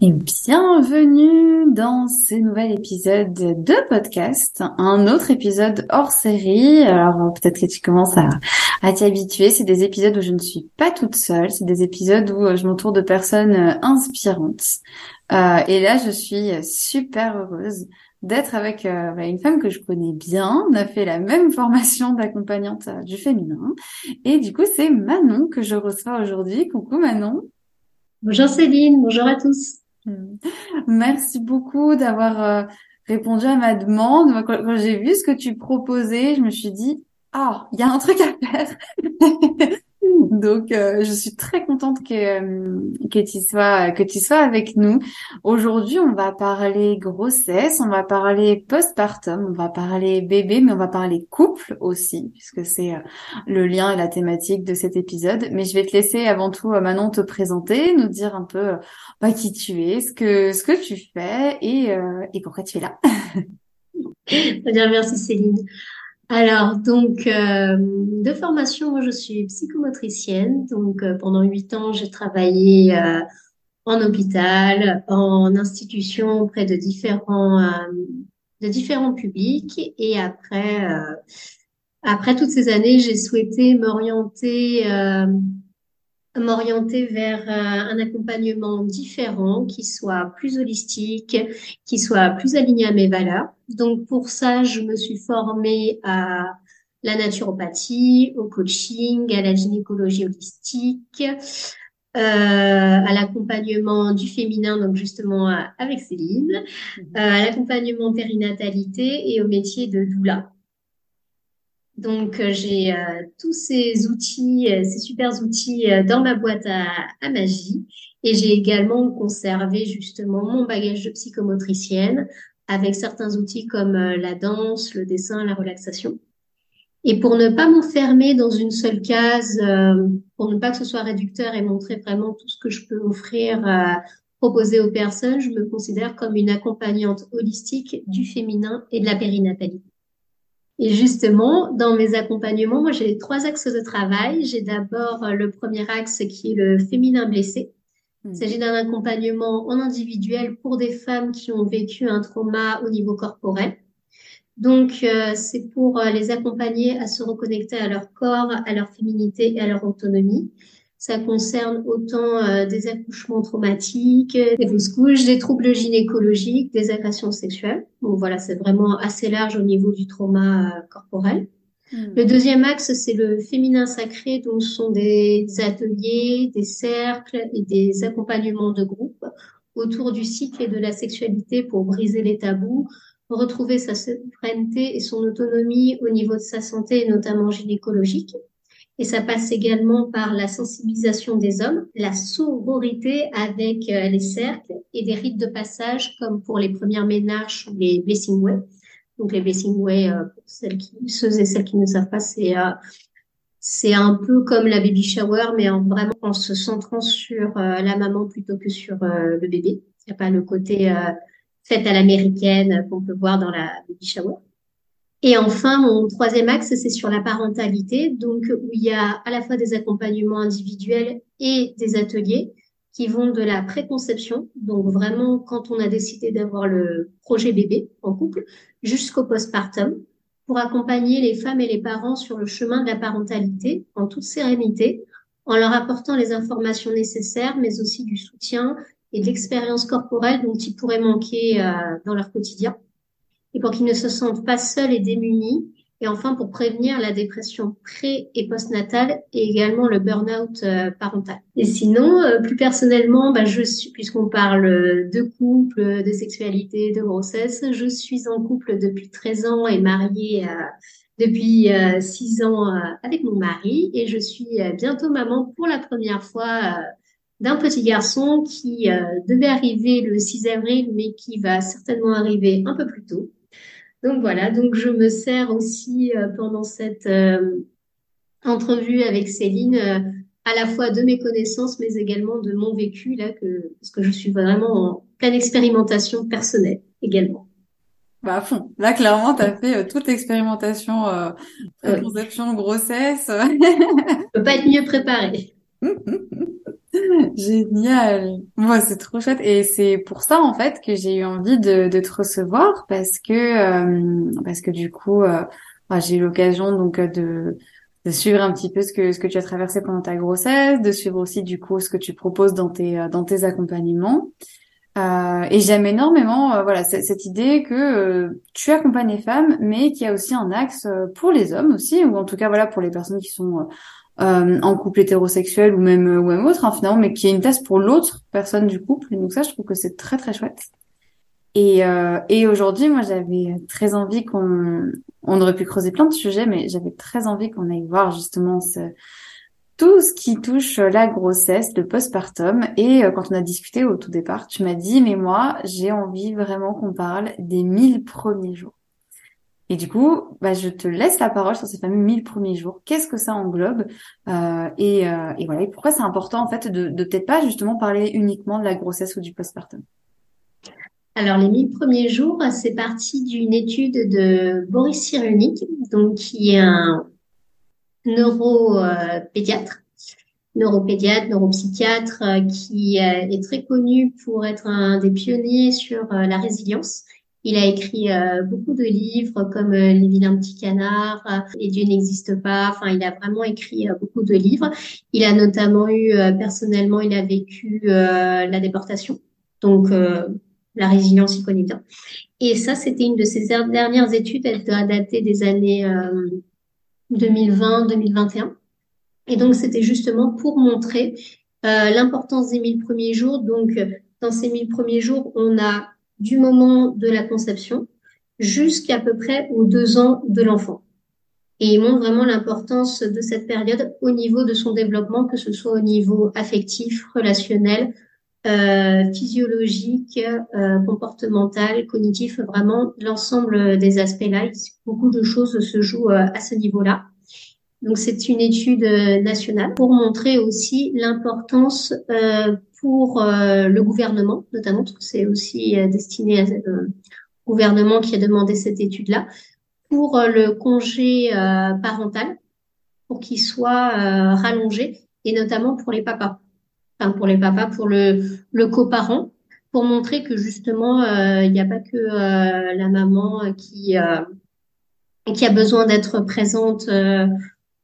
Et bienvenue dans ce nouvel épisode de podcast, un autre épisode hors série. Alors peut-être que tu commences à, à t'y habituer. C'est des épisodes où je ne suis pas toute seule. C'est des épisodes où euh, je m'entoure de personnes euh, inspirantes. Euh, et là, je suis super heureuse d'être avec bah, une femme que je connais bien. On a fait la même formation d'accompagnante du féminin. Et du coup, c'est Manon que je reçois aujourd'hui. Coucou Manon. Bonjour Céline, bonjour à tous. Hmm. Merci beaucoup d'avoir répondu à ma demande. Quand j'ai vu ce que tu proposais, je me suis dit, ah, il y a un truc à faire. Donc, euh, je suis très contente que euh, que tu sois que tu sois avec nous. Aujourd'hui, on va parler grossesse, on va parler postpartum, on va parler bébé, mais on va parler couple aussi, puisque c'est euh, le lien et la thématique de cet épisode. Mais je vais te laisser avant tout, Manon, te présenter, nous dire un peu bah, qui tu es, ce que ce que tu fais et et pourquoi tu es là. bien, merci Céline. Alors, donc, euh, de formation, moi, je suis psychomotricienne. Donc, euh, pendant huit ans, j'ai travaillé euh, en hôpital, en institution auprès de différents, de différents publics. Et après, après toutes ces années, j'ai souhaité m'orienter m'orienter vers euh, un accompagnement différent, qui soit plus holistique, qui soit plus aligné à mes valeurs. Donc pour ça, je me suis formée à la naturopathie, au coaching, à la gynécologie holistique, euh, à l'accompagnement du féminin, donc justement avec Céline, mmh. euh, à l'accompagnement périnatalité et au métier de doula. Donc, euh, j'ai euh, tous ces outils, ces super outils dans ma boîte à, à magie. Et j'ai également conservé justement mon bagage de psychomotricienne avec certains outils comme la danse, le dessin, la relaxation. Et pour ne pas m'enfermer dans une seule case, pour ne pas que ce soit réducteur et montrer vraiment tout ce que je peux offrir, proposer aux personnes, je me considère comme une accompagnante holistique du féminin et de la périnatalité. Et justement, dans mes accompagnements, moi, j'ai trois axes de travail. J'ai d'abord euh, le premier axe qui est le féminin blessé. Il hmm. s'agit d'un accompagnement en individuel pour des femmes qui ont vécu un trauma au niveau corporel. Donc, euh, c'est pour euh, les accompagner à se reconnecter à leur corps, à leur féminité et à leur autonomie. Ça concerne autant euh, des accouchements traumatiques, des fausses couches, des troubles gynécologiques, des agressions sexuelles. Donc voilà, c'est vraiment assez large au niveau du trauma corporel. Le deuxième axe, c'est le féminin sacré, donc ce sont des ateliers, des cercles et des accompagnements de groupe autour du cycle et de la sexualité pour briser les tabous, retrouver sa souveraineté et son autonomie au niveau de sa santé, notamment gynécologique. Et ça passe également par la sensibilisation des hommes, la sororité avec euh, les cercles et des rites de passage comme pour les premières ménages ou les blessing way. Donc les blessing way, euh, pour celles qui, ceux et celles qui ne savent pas, c'est euh, c'est un peu comme la baby shower, mais en vraiment en se centrant sur la maman plutôt que sur le bébé. Il n'y a pas le côté fête à l'américaine qu'on peut voir dans la baby shower. Et enfin, mon troisième axe, c'est sur la parentalité, donc où il y a à la fois des accompagnements individuels et des ateliers qui vont de la préconception, donc vraiment quand on a décidé d'avoir le projet bébé en couple, jusqu'au postpartum, pour accompagner les femmes et les parents sur le chemin de la parentalité en toute sérénité, en leur apportant les informations nécessaires, mais aussi du soutien et de l'expérience corporelle dont ils pourraient manquer euh, dans leur quotidien et pour qu'ils ne se sentent pas seuls et démunis. Et enfin, pour prévenir la dépression pré- et postnatale et également le burn-out euh, parental. Et sinon, euh, plus personnellement, bah, puisqu'on parle de couple, de sexualité, de grossesse, je suis en couple depuis 13 ans et mariée euh, depuis 6 ans avec mon mari et je suis bientôt maman pour la première fois d'un petit garçon qui devait arriver le 6 avril mais qui va certainement arriver un peu plus tôt. Donc voilà, donc je me sers aussi euh, pendant cette euh, entrevue avec Céline euh, à la fois de mes connaissances, mais également de mon vécu là, que, parce que je suis vraiment en pleine expérimentation personnelle également. Bah à fond. Là, clairement, tu as fait toute l'expérimentation euh, conception, grossesse. Je peux pas être mieux préparée. Génial. Moi, c'est trop chouette. Et c'est pour ça, en fait, que j'ai eu envie de, de te recevoir parce que, euh, parce que du coup, euh, bah, j'ai eu l'occasion donc de, de suivre un petit peu ce que, ce que tu as traversé pendant ta grossesse, de suivre aussi, du coup, ce que tu proposes dans tes, dans tes accompagnements. Euh, et j'aime énormément, voilà, cette idée que tu accompagnes les femmes, mais qu'il y a aussi un axe pour les hommes aussi, ou en tout cas, voilà, pour les personnes qui sont euh, en couple hétérosexuel ou même ou même autre hein, finalement, mais qui est une place pour l'autre personne du couple. donc ça, je trouve que c'est très très chouette. Et, euh, et aujourd'hui, moi, j'avais très envie qu'on, on aurait pu creuser plein de sujets, mais j'avais très envie qu'on aille voir justement ce, tout ce qui touche la grossesse, le postpartum. Et euh, quand on a discuté au tout départ, tu m'as dit, mais moi, j'ai envie vraiment qu'on parle des mille premiers jours. Et du coup, bah, je te laisse la parole sur ces fameux 1000 premiers jours. Qu'est-ce que ça englobe? Euh, et, euh, et, voilà. Et pourquoi c'est important en fait de, de peut-être pas justement parler uniquement de la grossesse ou du postpartum? Alors les 1000 premiers jours, c'est parti d'une étude de Boris Cyrulnik, donc qui est un neuropédiatre, neuropédiatre, neuropsychiatre, euh, qui euh, est très connu pour être un des pionniers sur euh, la résilience il a écrit euh, beaucoup de livres comme euh, Les vilains petits canards euh, et Dieu n'existe pas. Enfin, il a vraiment écrit beaucoup de livres. Il a notamment eu personnellement, il a vécu la déportation. Donc la résilience, il connaît bien. Et ça, c'était une de ses dernières études. Elle doit dater des années 2020-2021. Et donc, c'était justement pour montrer l'importance des mille premiers jours. Donc, dans ces mille premiers jours, on a du moment de la conception jusqu'à peu près aux deux ans de l'enfant. Et il montre vraiment l'importance de cette période au niveau de son développement, que ce soit au niveau affectif, relationnel, euh, physiologique, euh, comportemental, cognitif, vraiment l'ensemble des aspects-là. Beaucoup de choses se jouent euh, à ce niveau-là. Donc c'est une étude euh, nationale pour montrer aussi l'importance euh, pour euh, le gouvernement, notamment c'est aussi destiné ce gouvernement qui a demandé cette étude-là, pour le congé parental, pour qu'il soit rallongé, et notamment pour les papas, enfin pour les papas, pour le, coparent, pour montrer que justement il n'y a pas que la maman qui a besoin d'être présente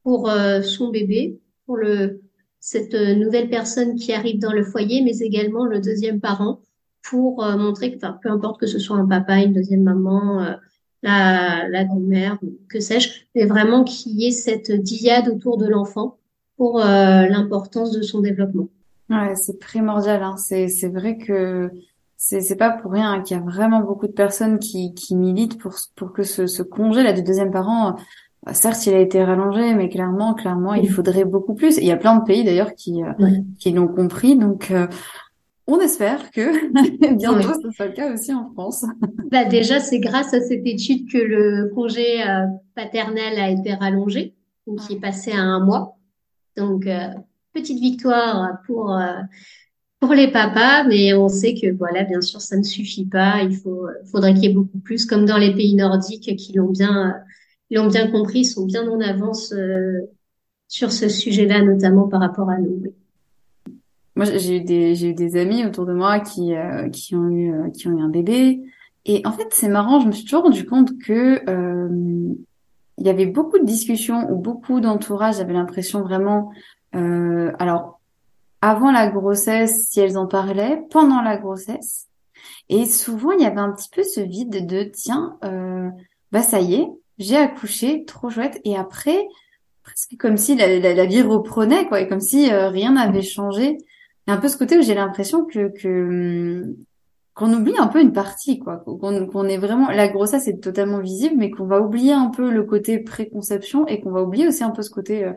pour euh, son bébé, pour le, cette euh, nouvelle personne qui arrive dans le foyer, mais également le deuxième parent pour euh, montrer que, peu importe que ce soit un papa, une deuxième maman, la, la grand-mère, que sais-je, mais vraiment qu'il y ait cette dyade autour de l'enfant pour l'importance de son développement. Ouais, c'est primordial. Hein. C'est c'est vrai que c'est c'est pas pour rien qu'il y a vraiment beaucoup de personnes qui qui militent pour pour que ce, ce congé là du deuxième parent, certes il a été rallongé, mais clairement clairement il faudrait beaucoup plus. il y a plein de pays d'ailleurs qui euh, qui l'ont compris. Donc on espère que bientôt ce soit le cas aussi en France. Bah déjà, c'est grâce à cette étude que le congé euh, paternel a été rallongé, donc qui est passé à un mois. Donc euh, petite victoire pour euh, pour les papas, mais on sait que voilà, bien sûr, ça ne suffit pas. Il faut faudrait qu'il y ait beaucoup plus, comme dans les pays nordiques qui l'ont bien l'ont bien compris, sont bien en avance sur ce sujet-là, notamment par rapport à nous. Moi, j'ai eu des j'ai eu des amis autour de moi qui euh, qui ont eu euh, qui ont eu un bébé et en fait c'est marrant. Je me suis toujours rendu compte que euh, il y avait beaucoup de discussions ou beaucoup d'entourage. J'avais l'impression vraiment alors avant la grossesse si elles en parlaient, pendant la grossesse et souvent il y avait un petit peu ce vide de tiens bah ça y est j'ai accouché trop chouette et après presque comme si la, vie reprenait quoi et comme si rien n'avait changé a un peu ce côté où j'ai l'impression que, que hum, qu'on oublie un peu une partie, quoi. Qu'on est vraiment la grossesse est totalement visible, mais qu'on va oublier un peu le côté préconception et qu'on va oublier aussi un peu ce côté euh,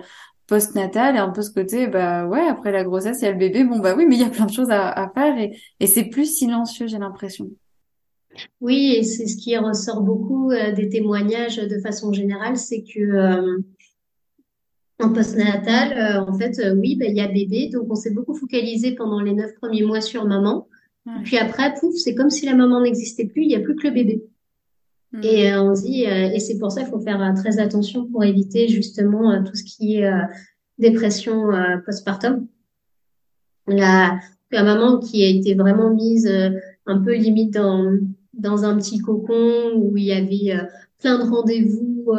post-natal et un peu ce côté bah ouais après la grossesse il y a le bébé bon bah oui mais il y a plein de choses à, faire et, et c'est plus silencieux j'ai l'impression. Oui et c'est ce qui ressort beaucoup euh, des témoignages de façon générale c'est que euh, en postnatal, euh, en fait, euh, oui, ben, il y a bébé, donc on s'est beaucoup focalisé pendant les neuf premiers mois sur maman. Puis après, pouf, c'est comme si la maman n'existait plus, il n'y a plus que le bébé. Hmm. Et euh, on dit, et c'est pour ça qu'il faut faire très attention pour éviter justement tout ce qui est dépression postpartum. La, la maman qui a été vraiment mise un peu limite dans, dans un petit cocon où il y avait plein de rendez-vous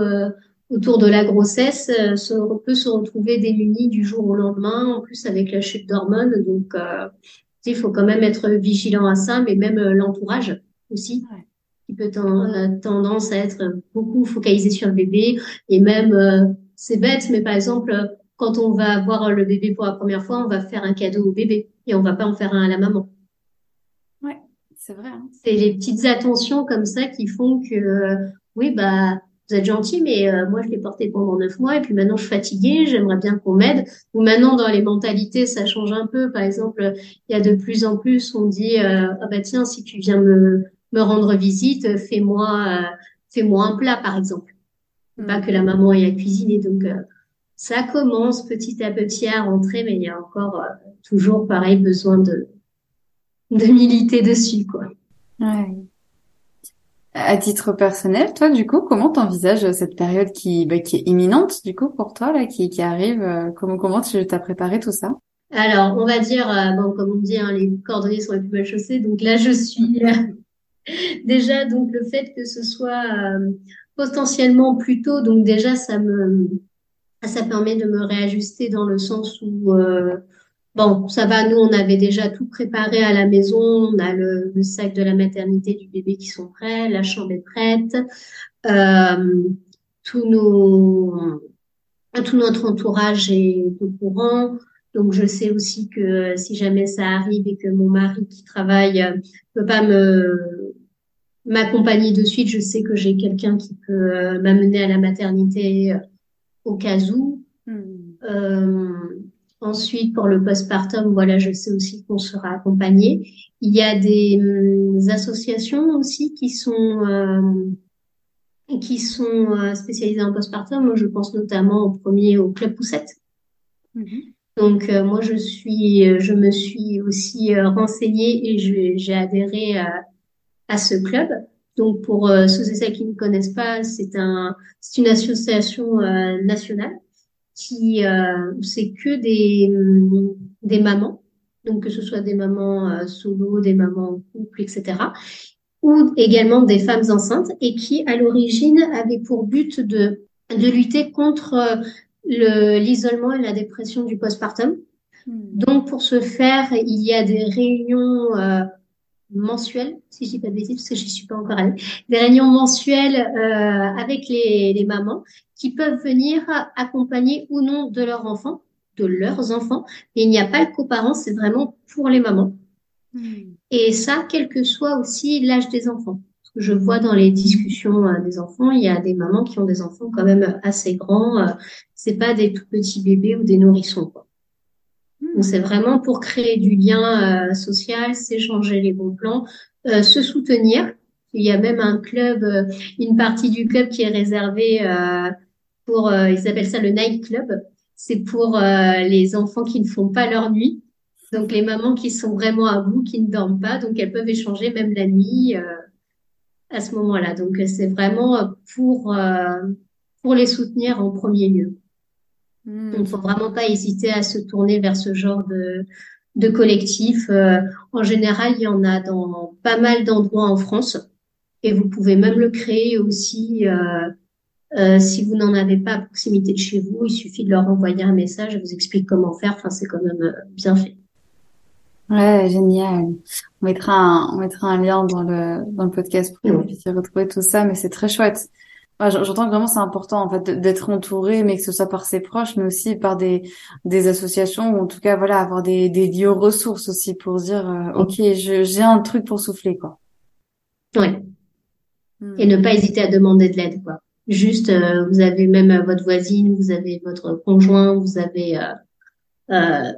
autour de la grossesse euh, se, peut se retrouver démunie du jour au lendemain, en plus avec la chute d'hormones. Donc, euh, il faut quand même être vigilant à ça, mais même euh, l'entourage aussi, qui peut ten tendance à être beaucoup focalisé sur le bébé. Et même, c'est bête, mais par exemple, quand on va voir le bébé pour la première fois, on va faire un cadeau au bébé et on va pas en faire un à la maman. C'est vrai. Hein. C'est les petites attentions comme ça qui font que, oui, bah, vous êtes gentil, mais euh, moi je l'ai porté pendant neuf mois et puis maintenant je suis fatiguée, j'aimerais bien qu'on m'aide. Ou maintenant dans les mentalités ça change un peu. Par exemple, il y a de plus en plus on dit euh, ah bah tiens si tu viens me me rendre visite, fais-moi euh, fais-moi un plat par exemple. Pas que la maman ait à cuisiner. Donc ça commence petit à petit à rentrer, mais il y a encore toujours pareil besoin de de militer dessus quoi. Ouais. À titre personnel, toi, du coup, comment t'envisages cette période qui, bah, qui est imminente, du coup, pour toi, là, qui, qui arrive euh, Comment, comment tu t'as préparé tout ça? Alors, on va dire, euh, bon, comme on dit, hein, les cordonniers sont les plus mal chaussés. Donc là, je suis euh, déjà, donc le fait que ce soit potentiellement plus tôt, donc déjà, ça me, ça permet de me réajuster dans le sens où Bon, ça va, nous, on avait déjà tout préparé à la maison. On a le, sac de la maternité du bébé qui sont prêts, la chambre est prête, euh, tout, nos, tout notre entourage est au courant. Donc, je sais aussi que si jamais ça arrive et que mon mari qui travaille euh, peut pas me m'accompagner de suite, je sais que j'ai quelqu'un qui peut euh, m'amener à la maternité au cas où. Hmm. Euh, Ensuite, pour le postpartum, voilà, je sais aussi qu'on sera accompagné. Il y a des hum, associations aussi qui sont euh, qui sont euh, spécialisées en postpartum. Moi, je pense notamment au premier au club Poussette. Mm-hmm. Donc euh, moi, je suis, je me suis aussi renseignée et j'ai adhéré à, à, ce club. Donc pour ceux et celles qui ne connaissent pas, c'est un, c'est une association nationale qui euh, c'est que des des mamans, donc que ce soit des mamans euh, solo, des mamans en couple, etc. Ou également des femmes enceintes et qui à l'origine avaient pour but de de lutter contre euh, le l'isolement et la dépression du postpartum. Hmm. Donc pour ce faire, il y a des réunions mensuels, si je dis pas de bêtises, parce que je suis pas encore allée, des réunions mensuelles euh, avec les, les, mamans qui peuvent venir accompagner ou non de leurs enfants, de leurs enfants. Mais il n'y a pas le coparent, c'est vraiment pour les mamans. Hmm. Et ça, quel que soit aussi l'âge des enfants. Parce que je vois dans les discussions euh, des enfants, il y a des mamans qui ont des enfants quand même assez grands. Euh, c'est pas des tout petits bébés ou des nourrissons. Quoi. Donc c'est vraiment pour créer du lien euh, social, s'échanger les bons plans, euh, se soutenir. Il y a même un club, euh, une partie du club qui est réservée pour, ils appellent ça le night club. C'est pour les enfants qui ne font pas leur nuit. Donc les mamans qui sont vraiment à bout, qui ne dorment pas, donc elles peuvent échanger même la nuit à ce moment-là. Donc c'est vraiment pour pour les soutenir en premier lieu. Hmm. Il ne faut vraiment pas hésiter à se tourner vers ce genre de, de collectif. Euh, en général, il y en a dans pas mal d'endroits en France et vous pouvez même le créer aussi. Euh, euh, si vous n'en avez pas à proximité de chez vous, il suffit de leur envoyer un message et vous explique comment faire. Enfin, c'est quand même bien fait. Ouais, génial. On mettra un, on mettra un lien dans le, dans le podcast pour que vous puissiez retrouver tout ça, mais c'est très chouette. J'entends que vraiment c'est important en fait d'être entouré, mais que ce soit par ses proches, mais aussi par des des associations ou en tout cas voilà avoir des des lieux ressources aussi pour dire euh, ok j'ai un truc pour souffler quoi. Ouais. Hmm. Et ne pas hésiter à demander de l'aide quoi. Juste euh, vous avez même euh, votre voisine, vous avez votre conjoint, vous avez euh,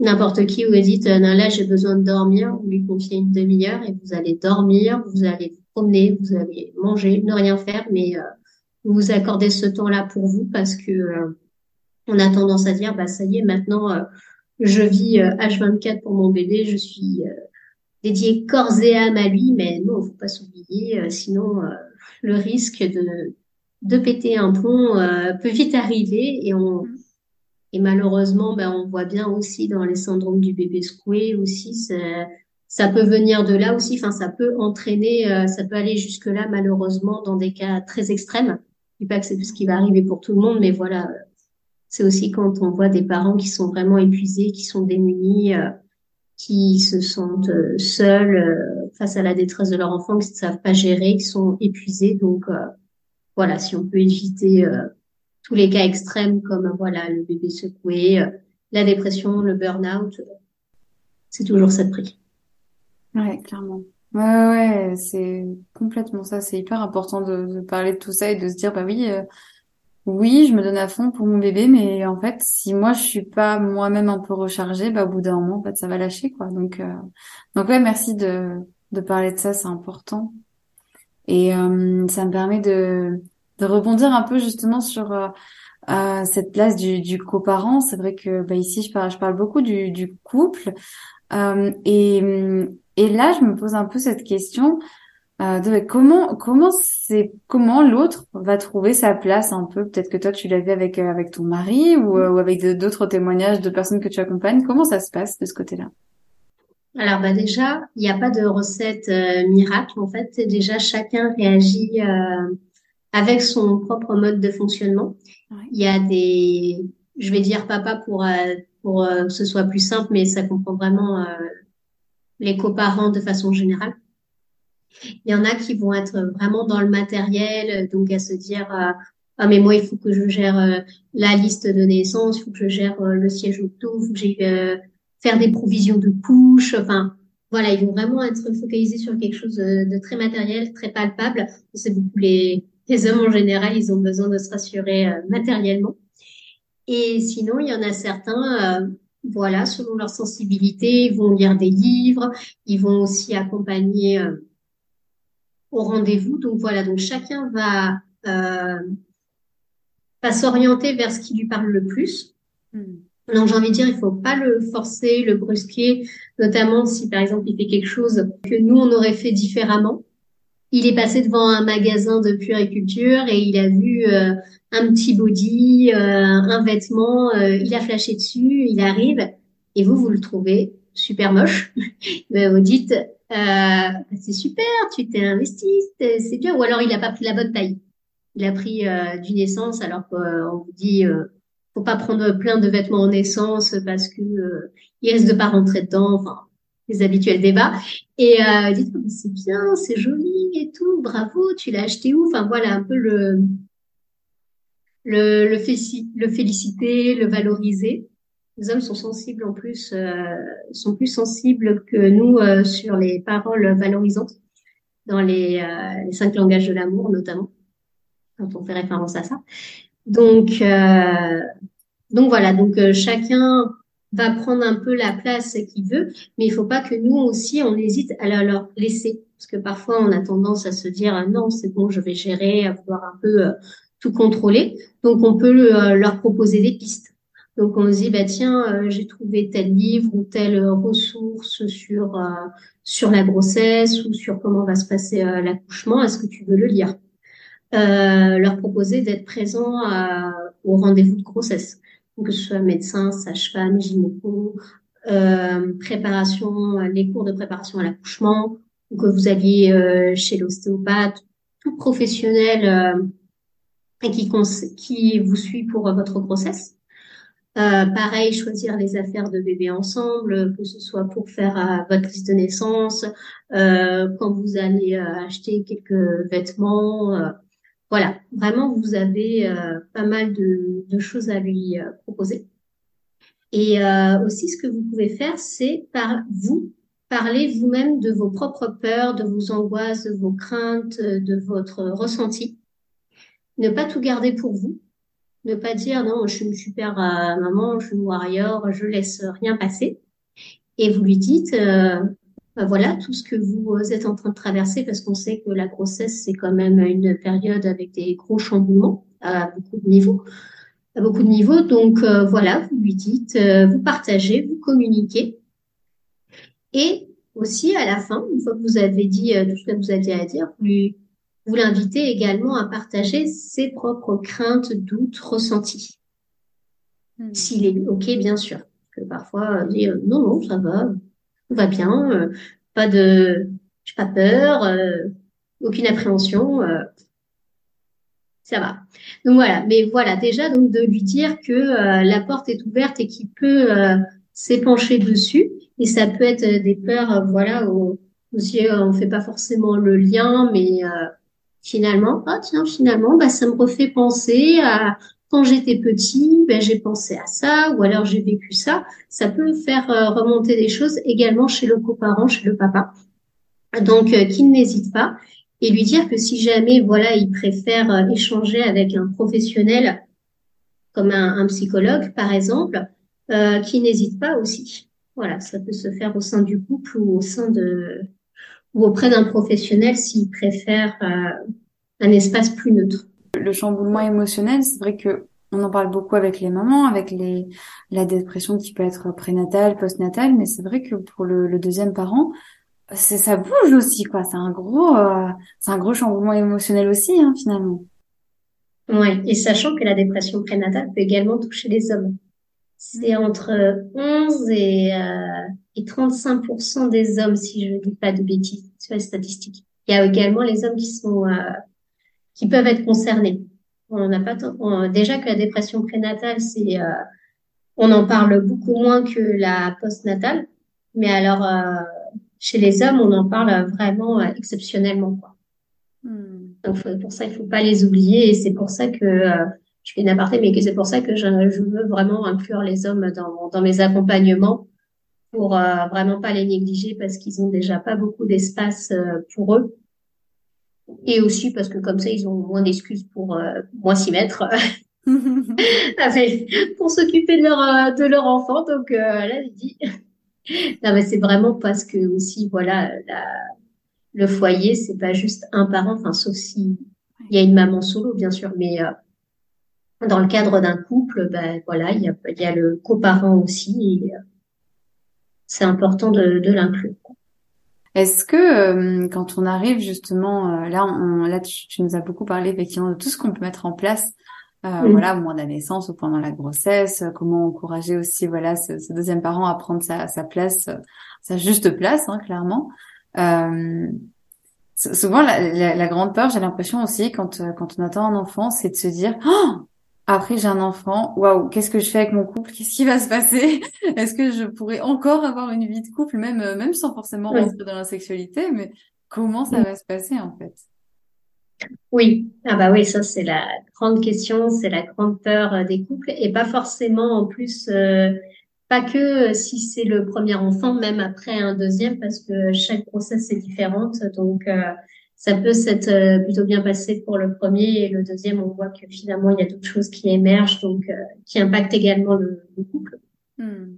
n'importe qui vous dites non là j'ai besoin de dormir, vous lui confiez une demi-heure et vous allez dormir, vous allez promener, vous allez manger, ne rien faire, mais euh, vous accordez ce temps-là pour vous parce que euh, on a tendance à dire bah ça y est maintenant euh, je vis H24 pour mon bébé, je suis dédié corps et âme à lui, mais non, faut pas s'oublier, sinon le risque de de péter un pont peut vite arriver et on et malheureusement ben on voit bien aussi dans les syndromes du bébé secoué aussi c'est ça peut venir de là aussi. Enfin, ça peut entraîner, euh, ça peut aller jusque là, malheureusement, dans des cas très extrêmes. Je dis pas que c'est ce qui va arriver pour tout le monde, mais voilà, c'est aussi quand on voit des parents qui sont vraiment épuisés, qui sont démunis, euh, qui se sentent euh, seuls face à la détresse de leur enfant, qui ne savent pas gérer, qui sont épuisés. Donc voilà, si on peut éviter tous les cas extrêmes comme voilà le bébé secoué, la dépression, le burn-out, c'est toujours ça prix. Ouais, clairement. Ouais, ouais, c'est complètement ça. C'est hyper important de, parler de tout ça et de se dire, bah oui, euh, oui, je me donne à fond pour mon bébé, mais en fait, si moi je suis pas moi-même un peu rechargée, bah au bout d'un moment, en fait, ça va lâcher, quoi. Donc, euh, donc ouais, merci de de parler de ça, c'est important. Et euh, ça me permet de de rebondir un peu justement sur euh, cette place du, du coparent. C'est vrai que bah, ici, je parle, je parle beaucoup du, du couple. Euh, et, et là, je me pose un peu cette question euh, de comment comment c'est comment l'autre va trouver sa place un peu? Peut-être que toi, tu l'as vu avec euh, avec ton mari ou, ou avec d'autres témoignages de personnes que tu accompagnes. Comment ça se passe de ce côté-là? Alors bah déjà, il n'y a pas de recette miracle. En fait, déjà chacun réagit avec son propre mode de fonctionnement. Il y a des, je vais dire papa pour pour euh, que ce soit plus simple, mais ça comprend vraiment euh, les coparents de façon générale. Il y en a qui vont être vraiment dans le matériel, donc à se dire euh, ah mais moi il faut que je gère la liste de naissance, il faut que je gère le siège auto, il faut que j'ai faire des provisions de couches, enfin voilà, ils vont vraiment être focalisés sur quelque chose de, très matériel, très palpable. C'est beaucoup les, hommes en général, ils ont besoin de se rassurer matériellement. Et sinon, il y en a certains, euh, voilà, selon leur sensibilité, ils vont lire des livres, ils vont aussi accompagner euh, au rendez-vous. Donc voilà, donc chacun va, euh, va s'orienter vers ce qui lui parle le plus. Hmm. Donc j'ai envie de dire, il faut pas le forcer, le brusquer, notamment si par exemple il fait quelque chose que nous on aurait fait différemment. Il est passé devant un magasin de puriculture et il a vu euh, un petit body, euh, un vêtement, euh, il a flashé dessus, il arrive et vous, vous le trouvez super moche. vous dites, c'est super, tu t'es investi, c'est bien. Ou alors il a pas pris la bonne taille. Il a pris du naissance alors qu'on vous dit, faut pas prendre plein de vêtements en naissance parce que il risque de pas rentrer dedans. Enfin, les habituels débats. Et euh, dites c'est bien, c'est joli et tout, bravo, tu l'as acheté où? Enfin voilà un peu le le, le, féliciter, le valoriser. Les hommes sont sensibles en plus, euh, sont plus sensibles que nous euh, sur les paroles valorisantes dans les, euh, les cinq langages de l'amour notamment, quand on fait référence à ça. Donc, euh, donc voilà, donc chacun va prendre un peu la place qu'il veut, mais il faut pas que nous aussi on hésite à leur laisser, parce que parfois on a tendance à se dire non c'est bon je vais gérer, à un peu euh, tout contrôler, donc on peut euh, leur proposer des pistes. Donc on se dit bah tiens euh, j'ai trouvé tel livre ou telle ressource sur sur la grossesse ou sur comment va se passer l'accouchement, est-ce que tu veux le lire? Leur proposer d'être présent au rendez-vous de grossesse. Que ce soit médecin, sage-femme, gynéco, euh, préparation, les cours de préparation à l'accouchement, ou que vous alliez euh, chez l'ostéopathe, tout professionnel euh, qui, qui vous suit pour votre grossesse. Euh, pareil, choisir les affaires de bébé ensemble, que ce soit pour faire euh, votre liste de naissance, euh, quand vous allez acheter quelques vêtements, voilà, vraiment, vous avez euh, pas mal de, choses à lui euh, proposer. Et euh, aussi, ce que vous pouvez faire, c'est par vous parler vous-même de vos propres peurs, de vos angoisses, de vos craintes, de votre ressenti. Ne pas tout garder pour vous. Ne pas dire non, je suis une super maman, je suis warrior, je laisse rien passer. Et vous lui dites, bah, voilà tout ce que vous euh, êtes en train de traverser parce qu'on sait que la grossesse c'est quand même une période avec des gros chamboulements à beaucoup de niveaux à beaucoup de niveaux donc euh, voilà vous lui dites euh, vous partagez vous communiquez et aussi à la fin une fois que vous avez dit tout ce que vous aviez à dire vous vous l'invitez également à partager ses propres craintes doutes ressentis. Hmm. s'il est ok bien sûr. Que parfois dire non non ça va. Va bien, euh, pas de, j'ai pas peur, euh, aucune appréhension, euh, ça va. Donc voilà, mais voilà déjà donc de lui dire que la porte est ouverte et qu'il peut s'épancher dessus. Et ça peut être des peurs, voilà, aussi on fait pas forcément le lien, mais finalement, ah tiens, finalement, bah ça me refait penser à quand j'étais petit, ben, j'ai pensé à ça, ou alors j'ai vécu ça. Ça peut faire euh, remonter des choses également chez le coparent, chez le papa. Donc, euh, qu'il n'hésite pas et lui dire que si jamais, voilà, il préfère euh, échanger avec un professionnel comme un, psychologue, par exemple, euh, qu'il n'hésite pas aussi. Voilà, ça peut se faire au sein du couple ou au sein de ou auprès d'un professionnel s'il préfère un espace plus neutre le chamboulement émotionnel, c'est vrai que on en parle beaucoup avec les mamans, avec les la dépression qui peut être prénatale, postnatale, mais c'est vrai que pour le, deuxième parent, c'est ça bouge aussi quoi. C'est un gros, euh, c'est un gros chamboulement émotionnel aussi hein, finalement. Ouais, et sachant que la dépression prénatale peut également toucher les hommes. C'est mm. entre 11 et, euh, et 35% des hommes, si je ne dis pas de bêtises sur les statistiques. Il y a également les hommes qui sont euh, qui peuvent être concernés. On n'a pas déjà que la dépression prénatale, c'est euh, on en parle beaucoup moins que la postnatale, mais alors euh, chez les hommes, on en parle vraiment euh, exceptionnellement. Quoi. Hmm. Donc pour ça, il faut pas les oublier, et c'est pour ça que je fais une aparté, mais que c'est pour ça que je, je, veux vraiment inclure les hommes dans, dans mes accompagnements pour vraiment pas les négliger parce qu'ils ont déjà pas beaucoup d'espace pour eux. Et aussi parce que comme ça, ils ont moins d'excuses pour euh, moins s'y mettre. pour s'occuper de leur euh, de leur enfant. Donc euh, là je dis non mais c'est vraiment parce que aussi voilà la, le foyer c'est pas juste un parent. Enfin sauf si il y a une maman solo bien sûr. Mais euh, dans le cadre d'un couple ben voilà il y a y a le coparent aussi et c'est important de, de l'inclure. Est-ce que euh, quand on arrive justement euh, là, on, là tu, nous as beaucoup parlé effectivement de tout ce qu'on peut mettre en place, euh, voilà, au moment de la naissance ou pendant la grossesse, comment encourager aussi voilà ce, ce deuxième parent à prendre sa, sa place, sa juste place, hein, clairement. souvent la, la, grande peur, j'ai l'impression aussi quand quand on attend un enfant, c'est de se dire oh après j'ai un enfant, waouh, qu'est-ce que je fais avec mon couple? Qu'est-ce qui va se passer? Est-ce que je pourrais encore avoir une vie de couple, même, même sans forcément rentrer dans la sexualité, mais comment ça va se passer en fait? Oui, ah bah oui, ça c'est la grande question, c'est la grande peur euh, des couples. Et pas forcément en plus, euh, pas que euh, si c'est le premier enfant, même après un deuxième, parce que chaque grossesse est différente, donc ça peut s'être plutôt bien passé pour le premier et le deuxième, on voit que finalement il y a d'autres choses qui émergent, donc qui impactent également le, couple. Hmm.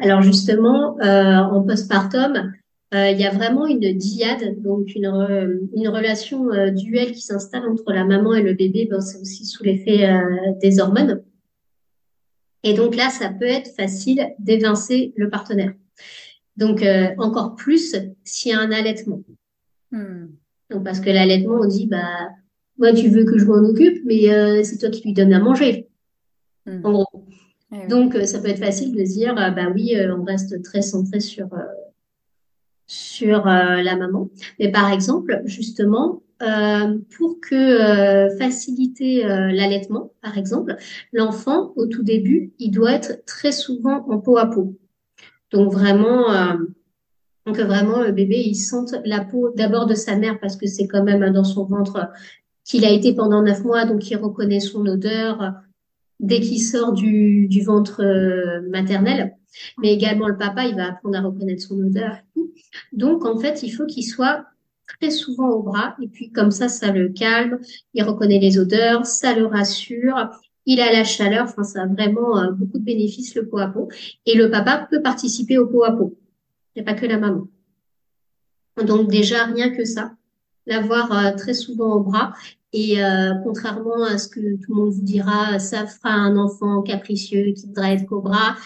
Alors justement, en postpartum, euh, il y a vraiment une dyade, donc une, une relation euh, duelle qui s'installe entre la maman et le bébé. Ben, c'est aussi sous l'effet euh, des hormones. Et donc là, ça peut être facile d'évincer le partenaire. Donc encore plus s'il y a un allaitement. Hmm. Donc parce que l'allaitement, on dit bah moi tu veux que je m'en occupe, mais c'est toi qui lui donnes à manger. Hmm. En gros. Eh donc ça peut être facile de dire bah oui, on reste très centré sur sur euh, la maman. Mais par exemple, justement, euh, pour que euh, faciliter l'allaitement, par exemple, l'enfant au tout début, il doit être très souvent en peau à peau. Donc vraiment, que vraiment le bébé il sente la peau d'abord de sa mère parce que c'est quand même dans son ventre qu'il a été pendant neuf mois, donc il reconnaît son odeur dès qu'il sort du, ventre maternel. Mais également le papa, il va apprendre à reconnaître son odeur. Donc, en fait, il faut qu'il soit très souvent au bras. Et puis, comme ça, ça le calme. Il reconnaît les odeurs, ça le rassure. Il a la chaleur. Enfin, ça a vraiment euh, beaucoup de bénéfices, le pot à pot. Et le papa peut participer au pot à pot. Il n'y a pas que la maman. Donc, déjà, rien que ça, l'avoir euh, très souvent au bras. Et euh, contrairement à ce que tout le monde vous dira, ça fera un enfant capricieux qui voudra être bras.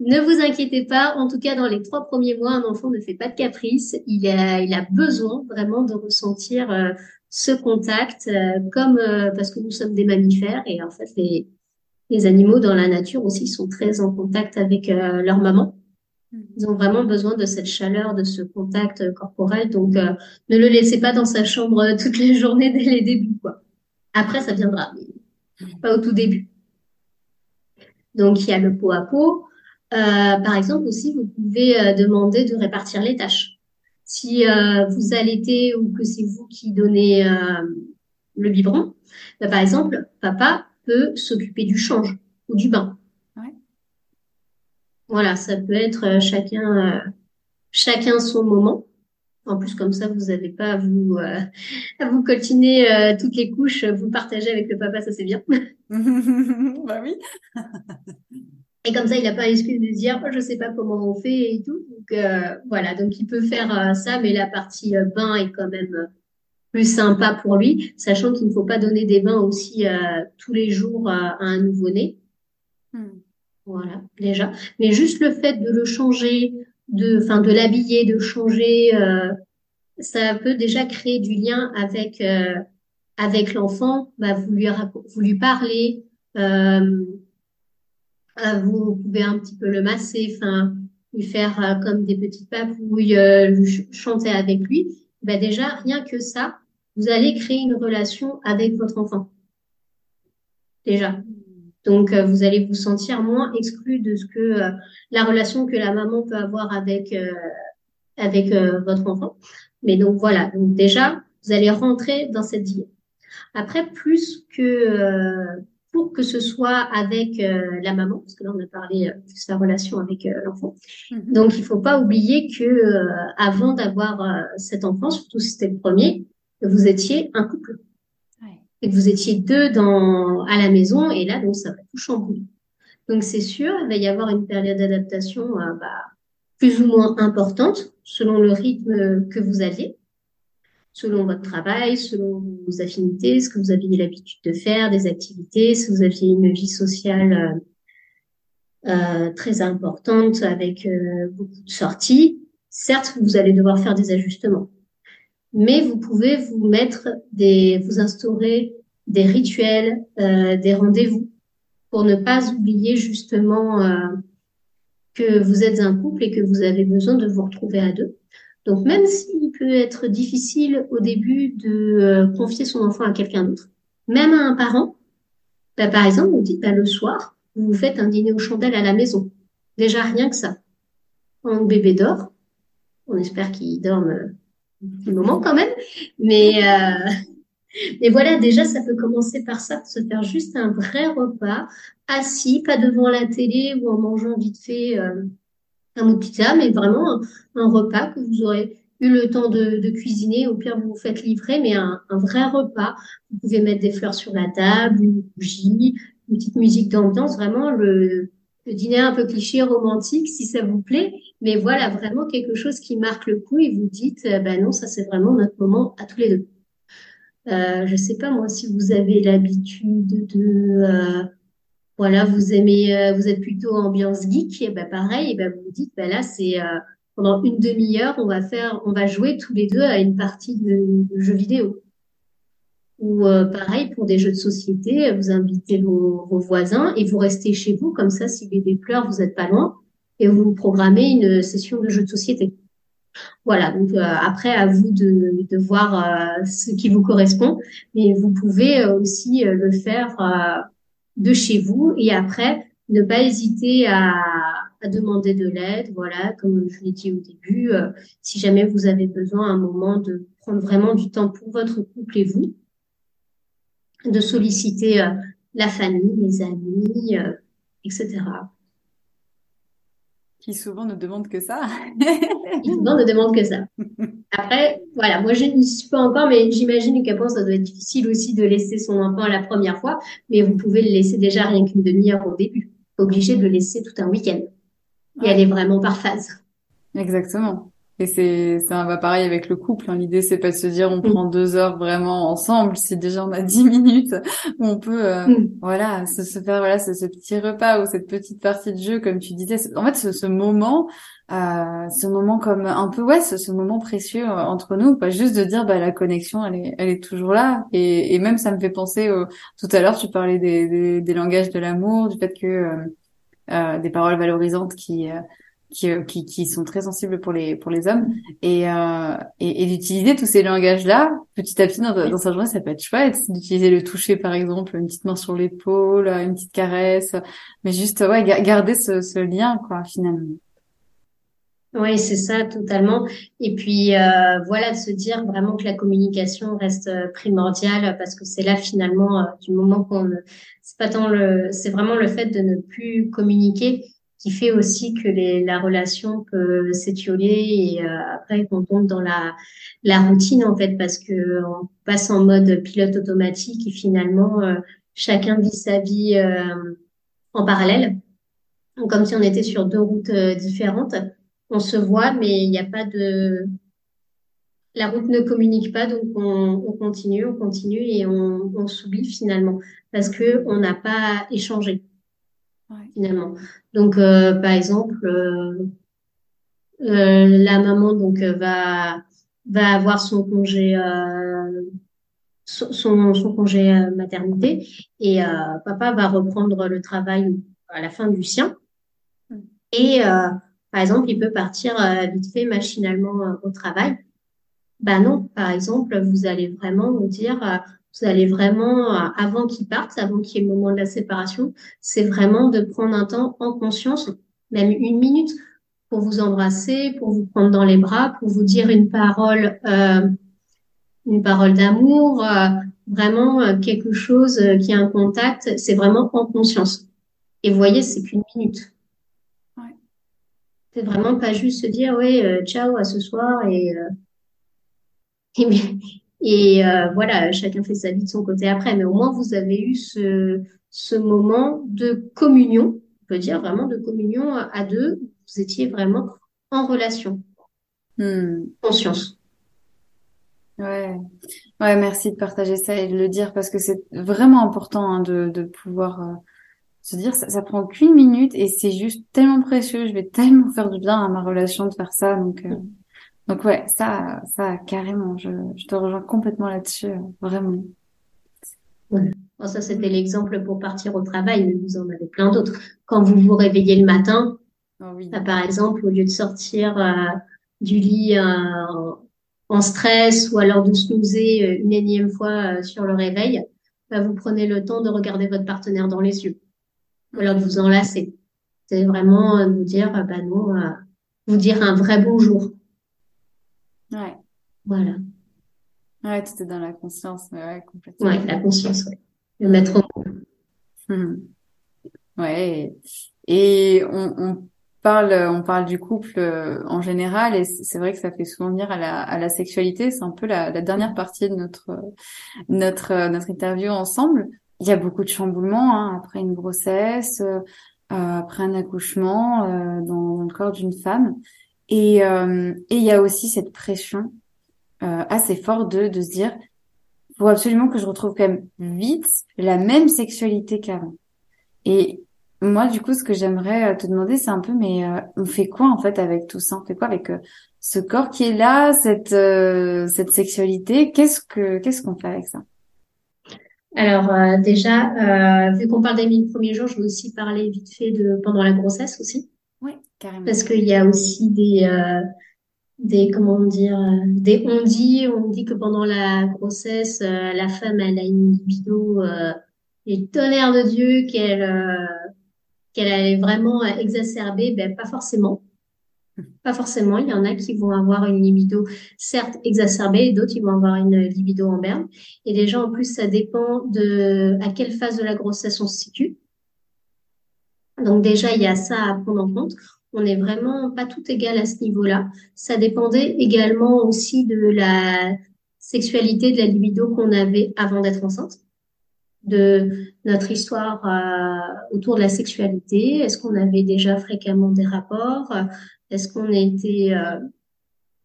Ne vous inquiétez pas, en tout cas dans les trois premiers mois, un enfant ne fait pas de caprice. Il a, besoin vraiment de ressentir euh, ce contact, comme parce que nous sommes des mammifères et en fait les animaux dans la nature aussi sont très en contact avec leur maman. Ils ont vraiment besoin de cette chaleur, de ce contact corporel. Donc ne le laissez pas dans sa chambre toutes les journées dès les débuts. Après, ça viendra, mais pas au tout début. Donc il y a le pot à pot. Euh, par exemple, aussi, vous pouvez euh, demander de répartir les tâches. Si euh, vous allaitez ou que c'est vous qui donnez le biberon, bah, par exemple, papa peut s'occuper du change ou du bain. Voilà, ça peut être chacun, chacun son moment. En plus, comme ça, vous n'avez pas à vous, à vous coltiner toutes les couches, vous partagez avec le papa, ça c'est bien. bah oui. Et comme ça, il n'a pas l'excuse de dire, oh, je sais pas comment on fait et tout. Donc euh, voilà, donc il peut faire euh, ça, mais la partie euh, bain est quand même plus sympa pour lui, sachant qu'il ne faut pas donner des bains aussi tous les jours à un nouveau-né. Hmm. Voilà, déjà. Mais juste le fait de le changer, de, enfin, de l'habiller, de changer, ça peut déjà créer du lien avec avec l'enfant. Bah, vous lui vous lui parlez. Euh, vous pouvez un petit peu le masser, enfin, lui faire euh, comme des petites papouilles, euh, lui chanter avec lui. Ben déjà, rien que ça, vous allez créer une relation avec votre enfant. Déjà. Donc, vous allez vous sentir moins exclu de ce que la relation que la maman peut avoir avec avec votre enfant. Mais donc voilà. Donc déjà, vous allez rentrer dans cette vie. Après, plus que pour que ce soit avec euh, la maman, parce que là on a parlé euh, de sa relation avec euh, l'enfant. Mhm. Donc il faut pas oublier que avant d'avoir cet enfant, surtout si c'était le premier, vous étiez un couple et que vous étiez deux dans à la maison et là donc ça va tout chambouler. Donc c'est sûr, il va y avoir une période d'adaptation bah, plus ou moins importante selon le rythme que vous aviez selon votre travail, selon vos affinités, ce que vous aviez l'habitude de faire, des activités, si vous aviez une vie sociale euh, euh très importante avec euh, beaucoup de sorties. Certes, vous allez devoir faire des ajustements, mais vous pouvez vous mettre des, vous instaurer des rituels, euh, des rendez-vous pour ne pas oublier justement que vous êtes un couple et que vous avez besoin de vous retrouver à deux. Donc même s'il peut être difficile au début de euh, confier son enfant à quelqu'un d'autre, même à un parent, bah, par exemple, vous dites, bah, le soir, vous vous faites un dîner aux chandelles à la maison. Déjà, rien que ça. Quand le bébé dort, on espère qu'il dorme un petit moment quand même, mais, euh, mais voilà, déjà, ça peut commencer par ça, se faire juste un vrai repas, assis, pas devant la télé ou en mangeant vite fait euh, un bout mais vraiment un, repas que vous aurez eu le temps de, cuisiner. Au pire, vous vous faites livrer, mais un, un, vrai repas. Vous pouvez mettre des fleurs sur la table, une bougie, une petite musique d'ambiance, vraiment le, le dîner un peu cliché romantique, si ça vous plaît. Mais voilà, vraiment quelque chose qui marque le coup et vous dites, euh, ben non, ça c'est vraiment notre moment à tous les deux. Euh, je sais pas moi si vous avez l'habitude de euh, voilà vous aimez euh, vous êtes plutôt ambiance geek et ben pareil ben vous dites là c'est euh, pendant une demi-heure on va faire on va jouer tous les deux à une partie de, de jeux vidéo ou pareil pour des jeux de société vous invitez vos, voisins et vous restez chez vous comme ça si bébé pleure vous êtes pas loin et vous programmez une session de jeux de société. Voilà, donc euh, après, à vous de, de voir euh, ce qui vous correspond, mais vous pouvez euh, aussi le faire de chez vous et après, ne pas hésiter à, à demander de l'aide, voilà, comme je l'ai dit au début, si jamais vous avez besoin à un moment de prendre vraiment du temps pour votre couple et vous, de solliciter la famille, les amis, etc qui souvent ne demandent que ça. Qui souvent ne demandent que ça. Après, voilà, moi je ne suis pas encore, mais j'imagine qu'à ça doit être difficile aussi de laisser son enfant la première fois, mais vous pouvez le laisser déjà rien qu'une demi-heure au début. Obligé de le laisser tout un week-end. Et elle est vraiment par phase. Exactement. Et c'est ça va pareil avec le couple. Hein. L'idée c'est pas de se dire on prend deux heures vraiment ensemble. Si déjà on a dix minutes, on peut euh, mm. voilà se, se, faire voilà ce, ce, petit repas ou cette petite partie de jeu comme tu disais. En fait ce, ce moment, euh, ce moment comme un peu ouais ce, ce moment précieux euh, entre nous, pas juste de dire bah la connexion elle est elle est toujours là. Et, et même ça me fait penser au, tout à l'heure tu parlais des, des, des langages de l'amour, du fait que euh, euh des paroles valorisantes qui euh, qui, qui, sont très sensibles pour les pour les hommes. Et euh, et, et d'utiliser tous ces langages là petit à petit dans, dans, sa journée ça peut être chouette. D'utiliser le toucher par exemple une petite main sur l'épaule une petite caresse mais juste ouais garder ce, ce lien quoi finalement. Oui, c'est ça, totalement. Et puis euh, voilà, de se dire vraiment que la communication reste euh, primordiale parce que c'est là finalement euh, du moment qu'on, c'est pas tant le, c'est vraiment le fait de ne plus communiquer qui fait aussi que les, la relation peut s'étioler et euh, après qu'on tombe dans la, la routine en fait parce que on passe en mode pilote automatique et finalement euh, chacun vit sa vie euh, en parallèle. Comme si on était sur deux routes différentes on se voit mais il n'y a pas de la route ne communique pas donc on, on continue on continue et on, on s'oublie finalement parce que on n'a pas échangé finalement. Donc, euh, par exemple, euh, euh, la maman donc va va avoir son congé son, son congé maternité et papa va reprendre le travail à la fin du sien. Et par exemple, il peut partir vite fait machinalement au travail. Ben non, par exemple, vous allez vraiment vous dire vous allez vraiment, euh, avant qu'ils partent, avant qu'il y ait le moment de la séparation, c'est vraiment de prendre un temps en conscience, même une minute, pour vous embrasser, pour vous prendre dans les bras, pour vous dire une parole, euh, une parole d'amour, euh, vraiment euh, quelque chose qui a un contact. C'est vraiment en conscience. Et vous voyez, c'est qu'une minute. Ouais. C'est vraiment pas juste se dire, oui, ciao, à ce soir et, et, et euh, voilà, chacun fait sa vie de son côté après. Mais au moins, vous avez eu ce, ce moment de communion, on peut dire vraiment de communion à deux. Vous étiez vraiment en relation. Hmm. Conscience. Ouais. ouais, merci de partager ça et de le dire parce que c'est vraiment important hein, de, de pouvoir euh, se dire ça, ça prend qu'une minute et c'est juste tellement précieux. Je vais tellement faire du bien à ma relation de faire ça. Donc, euh, donc ouais, ça, ça carrément, je, je te rejoins complètement là-dessus, vraiment. Ouais. Bon, ça, c'était l'exemple pour partir au travail, mais vous en avez plein d'autres. Quand vous vous réveillez le matin, oh, oui. bah, par exemple, au lieu de sortir euh, du lit euh, en stress ou alors de snoozer euh, une énième fois euh, sur le réveil, bah, vous prenez le temps de regarder votre partenaire dans les yeux, ou alors de vous enlacer. C'est vraiment de vous dire, bah non, vous dire un vrai bonjour. Ouais. Voilà. Ouais, tout est dans la conscience, mais ouais, complètement. Ouais, la conscience, ouais. Le mettre au Hum. Ouais. Et on, on parle, on parle du couple euh, en général, et c'est vrai que ça fait souvent venir à la, à la sexualité. C'est un peu la, la dernière partie de notre notre notre interview ensemble. Il y a beaucoup de chamboulements hein, après une grossesse, euh, après un accouchement euh, dans, dans, le corps d'une femme, et euh, et il y a aussi cette pression euh, assez forte de de se dire faut absolument que je retrouve quand même vite la même sexualité qu'avant. Et moi, du coup, ce que j'aimerais euh, te demander, c'est un peu, mais euh, on fait quoi en fait avec tout ça? On fait quoi avec euh, ce corps qui est là, cette cette sexualité? Qu'est-ce que qu'est-ce qu'on fait avec ça? Alors déjà, vu qu'on parle des mille premiers jours, je veux aussi parler vite fait de pendant la grossesse aussi. Carrément. Parce qu'il y a aussi des des comment dire des on dit on dit que pendant la grossesse la femme elle a une libido et tonnerre de Dieu qu'elle qu'elle est vraiment exacerbée, ben pas forcément. Pas forcément. Il y en a qui vont avoir une libido certes exacerbée, d'autres qui vont avoir une libido en berne. Et déjà en plus ça dépend de à quelle phase de la grossesse on se situe. Donc déjà il y a ça à prendre en compte. On n'est vraiment pas tout égal à ce niveau-là. Ça dépendait également aussi de la sexualité, de la libido qu'on avait avant d'être enceinte de notre histoire euh, autour de la sexualité. Est-ce qu'on avait déjà fréquemment des rapports? Est-ce qu'on était... Euh...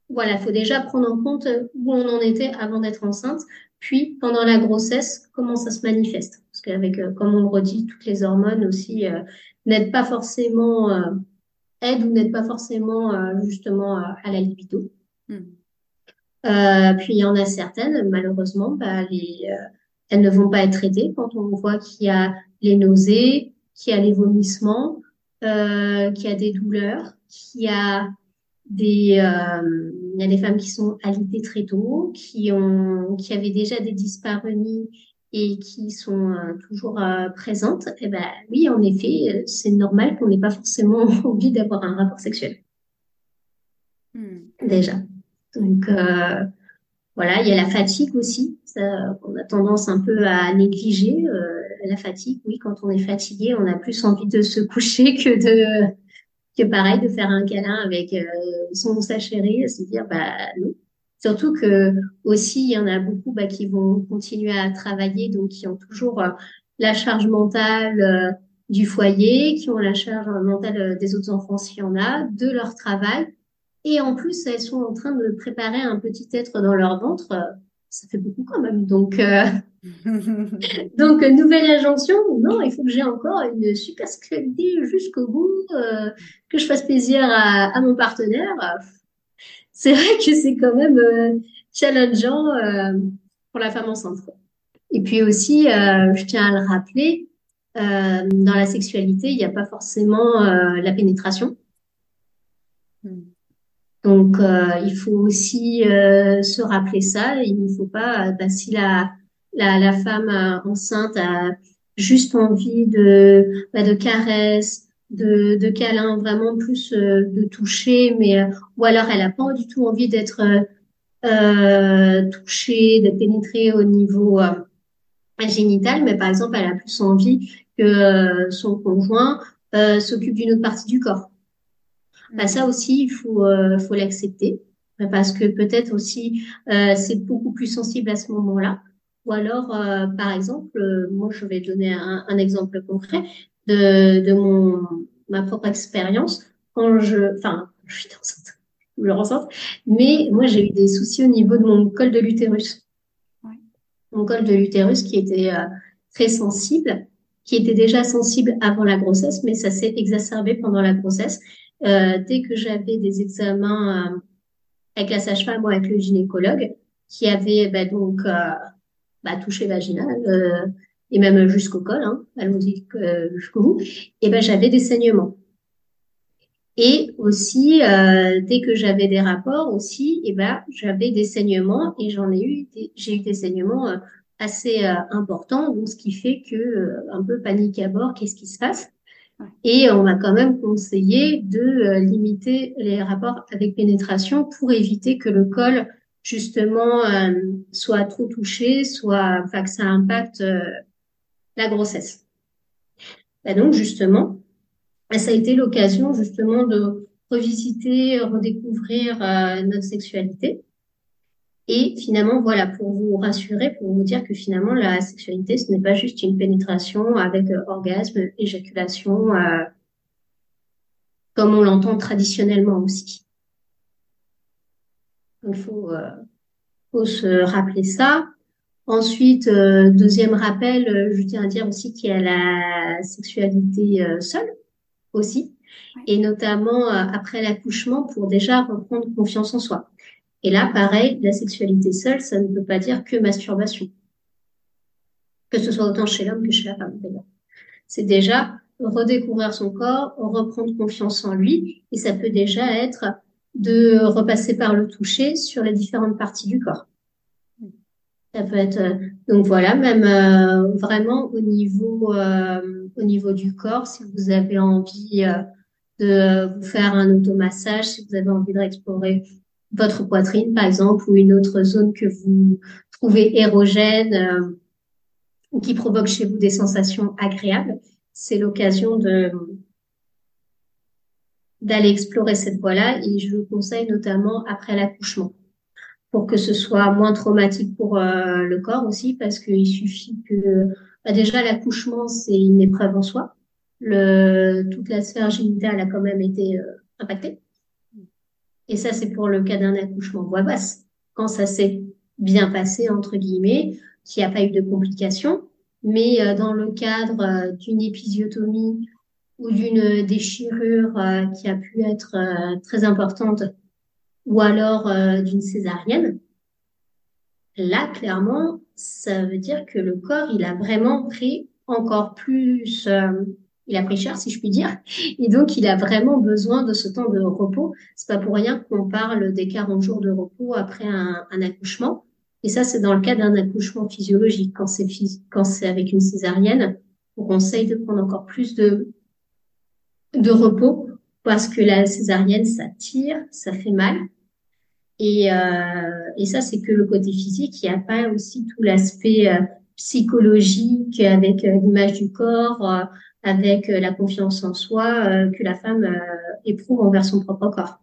Voilà, il faut déjà prendre en compte où on en était avant d'être enceinte, puis pendant la grossesse, comment ça se manifeste? Parce qu'avec, euh, comme on le redit, toutes les hormones aussi euh, n'aident pas forcément, euh, aident ou n'aident pas forcément justement à la libido. Hmm. puis il y en a certaines, malheureusement, bah, les elles ne vont pas être traitées quand on voit qu'il y a les nausées, qu'il y a les vomissements, euh, qu'il y a des douleurs, qu'il y a des, euh, il y a des femmes qui sont alitées très tôt, qui ont, qui avaient déjà des dyspareunies et qui sont euh, toujours euh, présentes. Eh ben oui, en effet, c'est normal qu'on n'ait pas forcément envie d'avoir un rapport sexuel. Hmm. Déjà. Donc euh, voilà, il y a la fatigue aussi on a tendance un peu à négliger. Euh, la fatigue, oui, quand on est fatigué, on a plus envie de se coucher que de que pareil de faire un câlin avec euh, son ou sa chérie et se dire bah non. Surtout que aussi il y en a beaucoup bah, qui vont continuer à travailler, donc qui ont toujours euh, la charge mentale du foyer, qui ont la charge mentale des autres enfants s'il y en a, de leur travail. Et en plus, elles sont en train de préparer un petit être dans leur ventre ça fait beaucoup quand même. Donc, euh... donc nouvelle injonction, non, il faut que j'ai encore une super sexualité jusqu'au bout, euh, que je fasse plaisir à, à mon partenaire. C'est vrai que c'est quand même euh, challengeant euh, pour la femme enceinte. Et puis aussi, euh, je tiens à le rappeler, dans la sexualité, il n'y a pas forcément la pénétration. Hmm. Donc, euh, il faut aussi euh, se rappeler ça. Il ne faut pas, bah, si la, la, la femme enceinte a juste envie de, bah, de caresses, de, de câlins, vraiment plus euh, de toucher, mais ou alors elle n'a pas du tout envie d'être touchée, d'être pénétrée au niveau génital, mais par exemple, elle a plus envie que son conjoint s'occupe d'une autre partie du corps. Bah, ça aussi, il faut, euh, faut l'accepter parce que peut-être aussi euh, c'est beaucoup plus sensible à ce moment-là. Ou alors, euh, par exemple, euh, moi je vais donner un, un, exemple concret de, de mon ma propre expérience quand je, enfin, je suis enceinte, je le ressens, mais moi j'ai eu des soucis au niveau de mon col de l'utérus. Ouais. Mon col de l'utérus qui était très sensible, qui était déjà sensible avant la grossesse, mais ça s'est exacerbé pendant la grossesse. Euh, dès que j'avais des examens euh, avec la sage-femme ou avec le gynécologue, qui avait bah, donc euh, bah, touché vaginal euh, et même jusqu'au col, hein, allons-y jusqu'au bout, et ben j'avais des saignements. Et aussi, dès que j'avais des rapports aussi, et ben j'avais des saignements et j'en ai eu, j'ai eu des saignements assez important, donc ce qui fait que un peu panique à bord, qu'est-ce qui se passe? Et on m'a quand même conseillé de limiter les rapports avec pénétration pour éviter que le col justement soit trop touché, soit enfin, que ça impacte la grossesse. Et bah donc justement, ça a été l'occasion justement de revisiter, redécouvrir euh, notre sexualité. Et finalement, voilà, pour vous rassurer, pour vous dire que finalement, la sexualité, ce n'est pas juste une pénétration avec euh, orgasme, éjaculation, euh, comme on l'entend traditionnellement aussi. Il faut, faut se rappeler ça. Ensuite, deuxième rappel, je tiens à dire aussi qu'il y a la sexualité seule aussi et notamment euh, après l'accouchement pour déjà reprendre confiance en soi. Et là, pareil, la sexualité seule, ça ne veut pas dire que masturbation. Que ce soit autant chez l'homme que chez la femme, d'ailleurs. C'est déjà redécouvrir son corps, reprendre confiance en lui, et ça peut déjà être de repasser par le toucher sur les différentes parties du corps. Ça peut être euh, donc voilà, même euh, vraiment au niveau au niveau du corps, si vous avez envie de vous faire un automassage si vous avez envie de réexplorer votre poitrine, par exemple, ou une autre zone que vous trouvez érogène euh, ou qui provoque chez vous des sensations agréables. C'est l'occasion de d'aller explorer cette voie-là et je vous conseille notamment après l'accouchement pour que ce soit moins traumatique pour euh, le corps aussi parce qu'il suffit que bah déjà l'accouchement c'est une épreuve en soi le, toute la sphère génitale a quand même été euh, impactée. Et ça, c'est pour le cas d'un accouchement voix basse. Quand ça s'est bien passé, entre guillemets, qu'il n'y a pas eu de complications. Mais euh, dans le cadre euh, d'une épisiotomie ou d'une déchirure qui a pu être très importante, ou alors d'une césarienne, là, clairement, ça veut dire que le corps, il a vraiment pris encore plus il a pris cher, si je puis dire. Et donc, il a vraiment besoin de ce temps de repos. C'est pas pour rien qu'on parle des 40 jours de repos après un, accouchement. Et ça, c'est dans le cas d'un accouchement physiologique. Quand c'est quand c'est avec une césarienne, on conseille de prendre encore plus de, de repos parce que la césarienne, ça tire, ça fait mal. Et, euh, et ça, c'est que le côté physique. Il n'y a pas aussi tout l'aspect euh, psychologique avec euh, l'image du corps, euh, avec la confiance en soi que la femme éprouve envers son propre corps.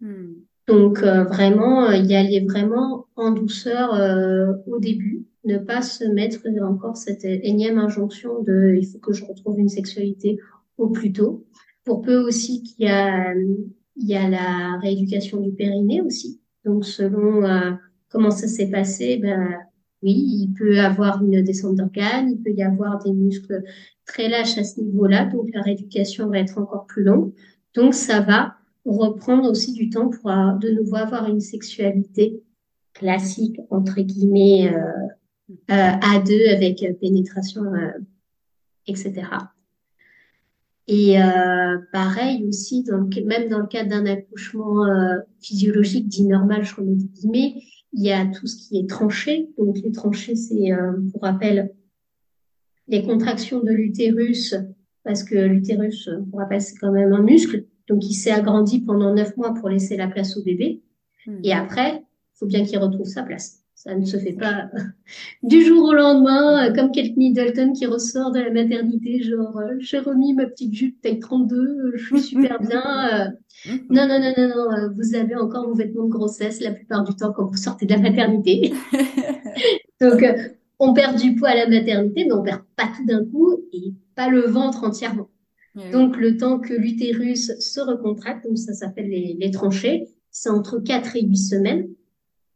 Hmm. Donc vraiment, y aller vraiment en douceur au début, ne pas se mettre encore cette énième injonction de il faut que je retrouve une sexualité au plus tôt. Pour peu aussi qu'il y a il y a la rééducation du périnée aussi. Donc selon comment ça s'est passé, ben oui, il peut avoir une descente d'organes, il peut y avoir des muscles très lâches à ce niveau-là, donc la rééducation va être encore plus longue. Donc ça va reprendre aussi du temps pour euh, de nouveau avoir une sexualité classique, entre guillemets, euh, euh, à deux avec pénétration, etc. Et pareil aussi, même dans le cadre d'un accouchement physiologique dit normal, je remets des guillemets, il y a tout ce qui est tranché. Donc les tranchées, c'est, euh, pour rappel, les contractions de l'utérus, parce que l'utérus, pour rappel, c'est quand même un muscle. Donc il s'est agrandi pendant neuf mois pour laisser la place au bébé. Hmm. Et après, il faut bien qu'il retrouve sa place. Ça ne se fait pas du jour au lendemain, euh, comme Kate Middleton qui ressort de la maternité, genre euh, j'ai remis ma petite jupe taille 32, euh, je suis super bien. Non, non, non, non, non, vous avez encore vos vêtements de grossesse la plupart du temps quand vous sortez de la maternité. Donc, on perd du poids à la maternité, mais on perd pas tout d'un coup et pas le ventre entièrement. Donc, le temps que l'utérus se recontracte, donc ça s'appelle les, les tranchées, c'est entre 4 et 8 semaines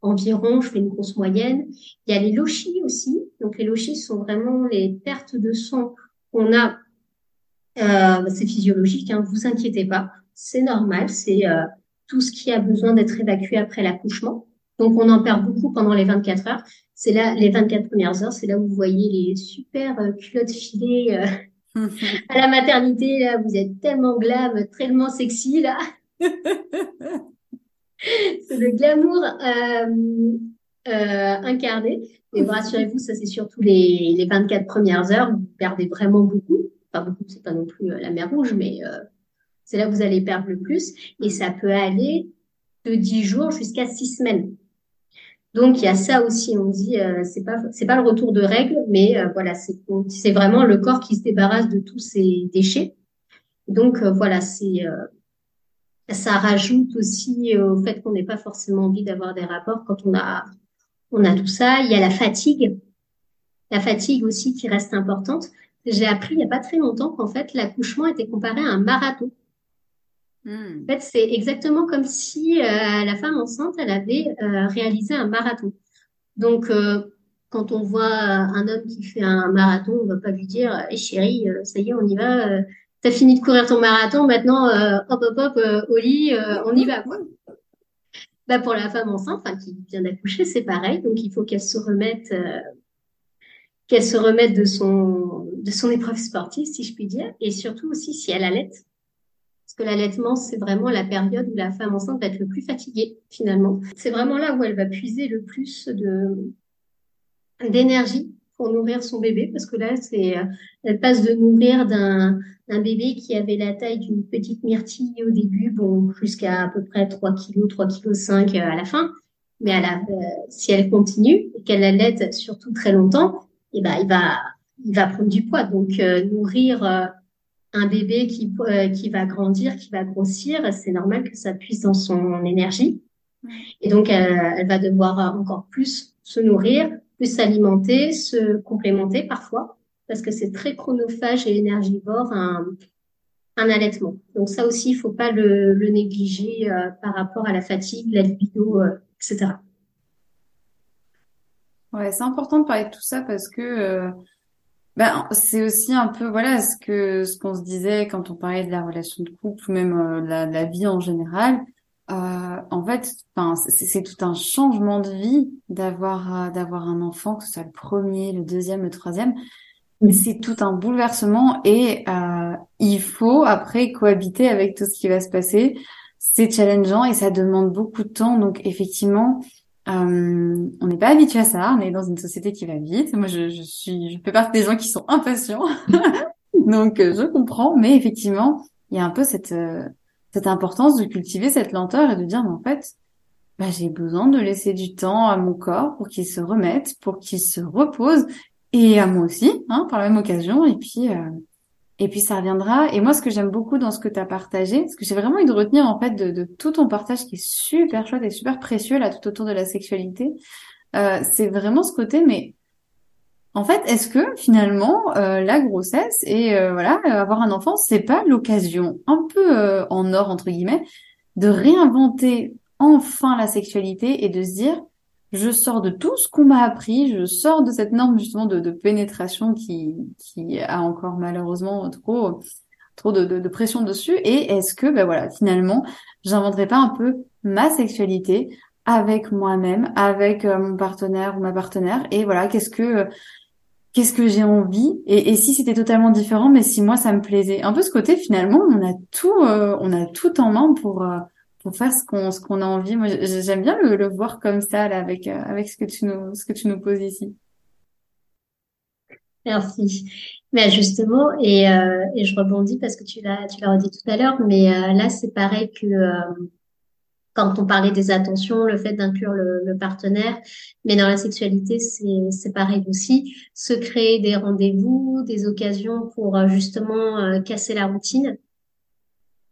environ, je fais une grosse moyenne. Il y a les lochis aussi. Donc les lochis sont vraiment les pertes de sang qu'on a. Euh, c'est physiologique, hein, vous inquiétez pas, c'est normal, c'est euh, tout ce qui a besoin d'être évacué après l'accouchement. Donc on en perd beaucoup pendant les 24 heures. C'est là les 24 premières heures, c'est là où vous voyez les super euh, culottes filées à la maternité. Là, vous êtes tellement glam, tellement sexy là. c'est le glamour. Euh, incarné. Mais rassurez-vous, ça c'est surtout les, les 24 premières heures. Vous perdez vraiment beaucoup. Enfin, beaucoup, c'est pas non plus la mer rouge, mais c'est là où vous allez perdre le plus. Et ça peut aller de 10 jours jusqu'à 6 semaines. Donc il y a ça aussi, on dit euh, c'est pas c'est pas le retour de règles, mais euh, voilà c'est c'est vraiment le corps qui se débarrasse de tous ces déchets. Donc euh, voilà c'est ça rajoute aussi au fait qu'on n'ait pas forcément envie d'avoir des rapports quand on a on a tout ça. Il y a la fatigue, la fatigue aussi qui reste importante. J'ai appris il y a pas très longtemps qu'en fait l'accouchement était comparé à un marathon. Hmm. En fait, c'est exactement comme si euh, la femme enceinte, elle avait euh, réalisé un marathon. Donc, euh, quand on voit un homme qui fait un marathon, on va pas lui dire hey, chérie, ça y est, on y va, t'as fini de courir ton marathon, maintenant, hop, hop, hop, au lit, on y va. Bah, pour la femme enceinte, enfin, qui vient d'accoucher, c'est pareil. Donc, il faut qu'elle se remette qu'elle se remette de son de son épreuve sportive, si je puis dire, et surtout aussi si elle allait, que l'allaitement, c'est vraiment la période où la femme enceinte va être le plus fatiguée, finalement. C'est vraiment là où elle va puiser le plus de d'énergie pour nourrir son bébé, parce que là, c'est, elle passe de nourrir d'un, un bébé qui avait la taille d'une petite myrtille au début, bon, jusqu'à à peu près 3 kg, 3 kg 5 à la fin. Mais à la, euh, si elle continue et qu'elle allaite surtout très longtemps, et eh ben, il va, il va prendre du poids. Donc, euh, nourrir euh, un bébé qui, euh, qui va grandir, qui va grossir, c'est normal que ça puisse dans son énergie. Et donc, elle, va devoir encore plus se nourrir, plus s'alimenter, se complémenter parfois, parce que c'est très chronophage et énergivore un, un allaitement. Donc ça aussi, il faut pas le, le négliger euh, par rapport à la fatigue, la libido, euh, etc. Ouais, c'est important de parler de tout ça parce que ben, c'est aussi un peu voilà ce que ce qu'on se disait quand on parlait de la relation de couple ou même euh, la, la, vie en général. Euh, en fait, c'est tout un changement de vie d'avoir euh, d'avoir un enfant, que ce soit le premier, le deuxième, le troisième. C'est tout un bouleversement et euh, il faut après cohabiter avec tout ce qui va se passer. C'est challengeant et ça demande beaucoup de temps. Donc effectivement, euh, on n'est pas habitué à ça. On est dans une société qui va vite. Moi, je, je suis, je fais partie des gens qui sont impatients. Donc, euh, je comprends. Mais effectivement, il y a un peu cette euh, cette importance de cultiver cette lenteur et de dire, mais en fait, bah, j'ai besoin de laisser du temps à mon corps pour qu'il se remette, pour qu'il se repose, et à moi aussi, hein, par la même occasion. Et puis, euh, et puis ça reviendra. Et moi, ce que j'aime beaucoup dans ce que tu as partagé, ce que j'ai vraiment eu de retenir en fait de, tout ton partage qui est super chouette et super précieux là tout autour de la sexualité, euh, c'est vraiment ce côté. Mais en fait, est-ce que finalement euh, la grossesse et euh, voilà avoir un enfant, c'est pas l'occasion un peu euh, en or entre guillemets de réinventer enfin la sexualité et de se dire je sors de tout ce qu'on m'a appris, je sors de cette norme justement de, pénétration qui, qui a encore malheureusement trop trop de, de, pression dessus. Et est-ce que ben voilà finalement j'inventerai pas un peu ma sexualité avec moi-même, avec euh, mon partenaire ou ma partenaire et voilà qu'est-ce que qu'est-ce que j'ai envie et, et si c'était totalement différent mais si moi ça me plaisait un peu ce côté finalement on a tout euh, on a tout en main pour euh, pour faire ce qu'on ce qu'on a envie. Moi, j'aime bien le, le, voir comme ça là, avec euh, avec ce que tu nous ce que tu nous poses ici. Merci. Mais justement, et, euh, et je rebondis parce que tu l'as tu l'as redit tout à l'heure, mais euh, là c'est pareil que quand on parlait des attentions, le fait d'inclure le, partenaire, mais dans la sexualité, c'est, pareil aussi. Se créer des rendez-vous, des occasions pour justement casser la routine,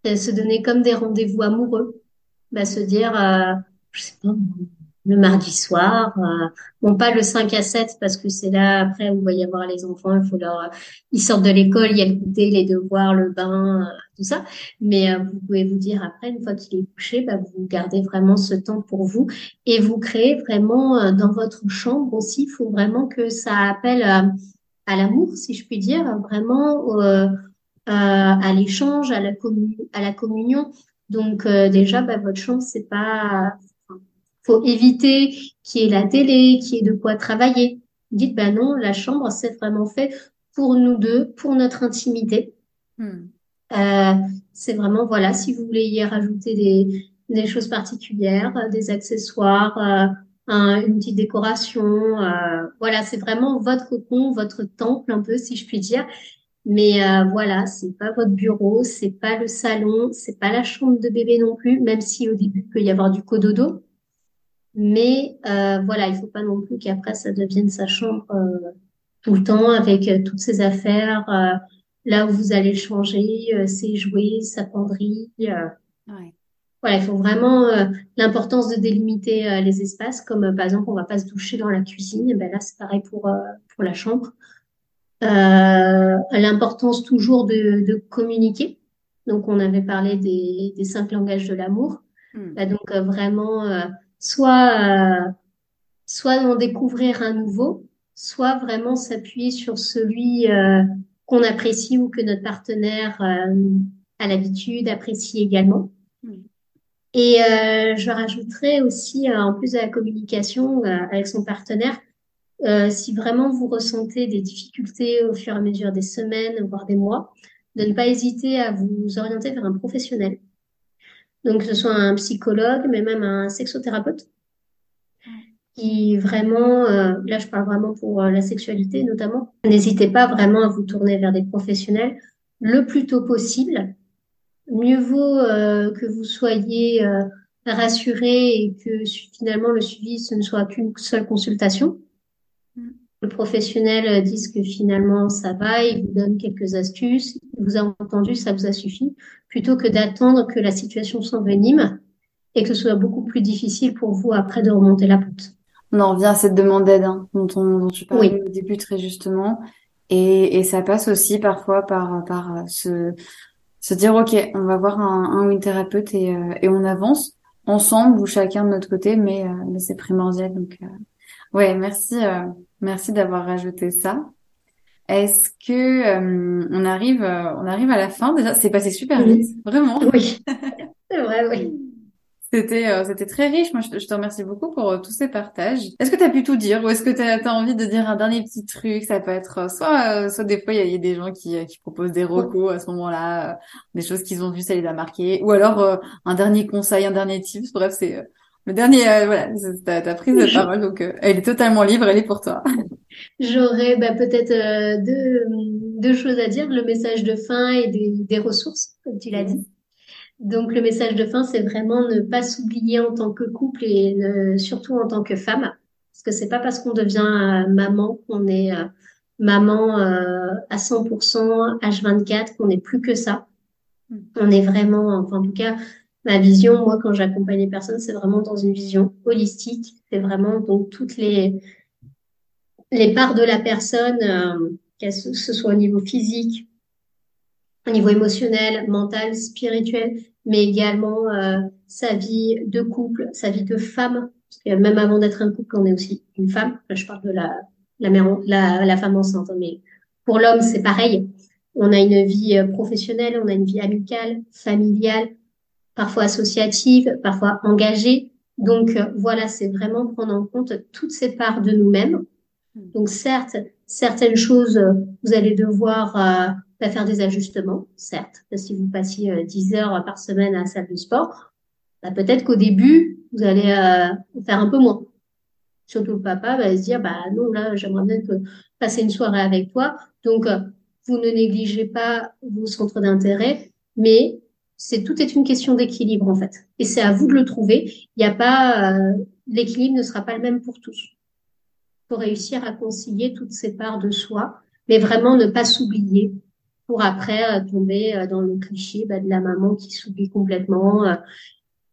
se donner comme des rendez-vous amoureux. Bah, se dire, euh, le mardi soir, euh, bon pas le 5 à 7 parce que c'est là après où il va y avoir les enfants, il faut leur, ils sortent de l'école, il y a le goûter, les devoirs, le bain, euh, tout ça. Mais euh, vous pouvez vous dire après, une fois qu'il est couché, bah, vous gardez vraiment ce temps pour vous et vous créez vraiment dans votre chambre aussi. Il faut vraiment que ça appelle à l'amour, si je puis dire, vraiment à l'échange, à la, à la communion. Donc euh, déjà, bah, votre chambre, c'est pas... faut éviter qu'il y ait la télé, qu'il y ait de quoi travailler. Dites, bah non, la chambre, c'est vraiment fait pour nous deux, pour notre intimité. Hmm. Euh, c'est vraiment, voilà, si vous voulez y rajouter des, des choses particulières, des accessoires, euh, une petite décoration. Euh, voilà, c'est vraiment votre cocon, votre temple un peu, si je puis dire. Mais euh, voilà, c'est pas votre bureau, c'est pas le salon, c'est pas la chambre de bébé non plus, même si au début il peut y avoir du cododo. Mais euh, voilà, il faut pas non plus qu'après ça devienne sa chambre euh, tout le temps avec euh, toutes ses affaires, euh, là où vous allez changer, ses jouets, sa penderie. Ouais. Voilà, il faut vraiment l'importance de délimiter les espaces, comme par exemple on va pas se doucher dans la cuisine, et ben là c'est pareil pour pour la chambre. l'importance toujours de, de communiquer. Donc on avait parlé des, des cinq langages de l'amour. Hmm. Bah, donc vraiment soit, euh, soit en découvrir un nouveau, soit vraiment s'appuyer sur celui euh, qu'on apprécie ou que notre partenaire euh, a l'habitude, apprécie également. Et je rajouterais aussi, en plus de la communication avec son partenaire, si vraiment vous ressentez des difficultés au fur et à mesure des semaines, voire des mois, de ne pas hésiter à vous orienter vers un professionnel donc que ce soit un psychologue, mais même un sexothérapeute, qui vraiment, euh, là je parle vraiment pour euh, la sexualité notamment, n'hésitez pas vraiment à vous tourner vers des professionnels le plus tôt possible. Mieux vaut euh, que vous soyez rassuré et que finalement le suivi ce ne soit qu'une seule consultation. Le professionnel dise que finalement ça va, il vous donne quelques astuces, il vous a entendu, ça vous a suffi, plutôt que d'attendre que la situation s'envenime et que ce soit beaucoup plus difficile pour vous après de remonter la pente on en revient à cette demande d'aide hein, dont, dont tu parlais au début très justement. Et, et ça passe aussi parfois par, par se, se dire, OK, on va voir un, un ou une thérapeute et, euh, et on avance ensemble ou chacun de notre côté, mais, euh, mais c'est primordial. Donc, euh, ouais, merci, merci d'avoir rajouté ça. Est-ce que on arrive, on arrive à la fin? Déjà C'est passé super vite, vraiment. Oui, c'est vrai, oui. C'était euh, c'était très riche. Moi, je te, remercie beaucoup pour euh, tous ces partages. Est-ce que tu as pu tout dire ou est-ce que tu as, envie de dire un dernier petit truc? Ça peut être euh, soit soit des fois il y, a des gens qui qui proposent des recos à ce moment-là, des choses qu'ils ont vues, ça les a marqués, ou alors un dernier conseil, un dernier tips. Bref, c'est le dernier. voilà, ta, ta prise de parole. Donc, elle est totalement libre. Elle est pour toi. J'aurais bah, peut-être deux deux choses à dire. Le message de fin et des, des ressources, comme tu l'as dit. Donc le message de fin, c'est vraiment ne pas s'oublier en tant que couple et surtout en tant que femme, parce que c'est pas parce qu'on devient euh, maman qu'on est euh, maman euh, à 100% H24 qu'on n'est plus que ça. Hmm. On est vraiment, enfin, en tout cas, ma vision, moi, quand j'accompagne les personnes, c'est vraiment dans une vision holistique. C'est vraiment donc toutes les les parts de la personne, que ce soit au niveau physique, au niveau émotionnel, mental, spirituel, mais également euh, sa vie de couple, sa vie de femme. Parce que même avant d'être un couple, on est aussi une femme. Là, je parle de la la mère, la, la femme enceinte, hein, mais pour l'homme, c'est pareil. On a une vie euh, professionnelle, on a une vie amicale, familiale, parfois associative, parfois engagée. Donc euh, voilà, c'est vraiment prendre en compte toutes ces parts de nous-mêmes. Donc certes, certaines choses, vous allez devoir faire des ajustements, certes. Si vous passiez 10 euh, heures par semaine à la salle de sport, bah, peut-être qu'au début, vous allez euh, faire un peu moins. Surtout le papa va se dire, bah non, là, j'aimerais bien que passer une soirée avec toi. Donc, euh, vous ne négligez pas vos centres d'intérêt, mais c'est tout est une question d'équilibre en fait. Et c'est à vous de le trouver. Il n'y a pas l'équilibre ne sera pas le même pour tous. Pour réussir à concilier toutes ces parts de soi, mais vraiment ne pas s'oublier, pour après euh, tomber euh, dans le cliché bah, de la maman qui s'oublie complètement, euh,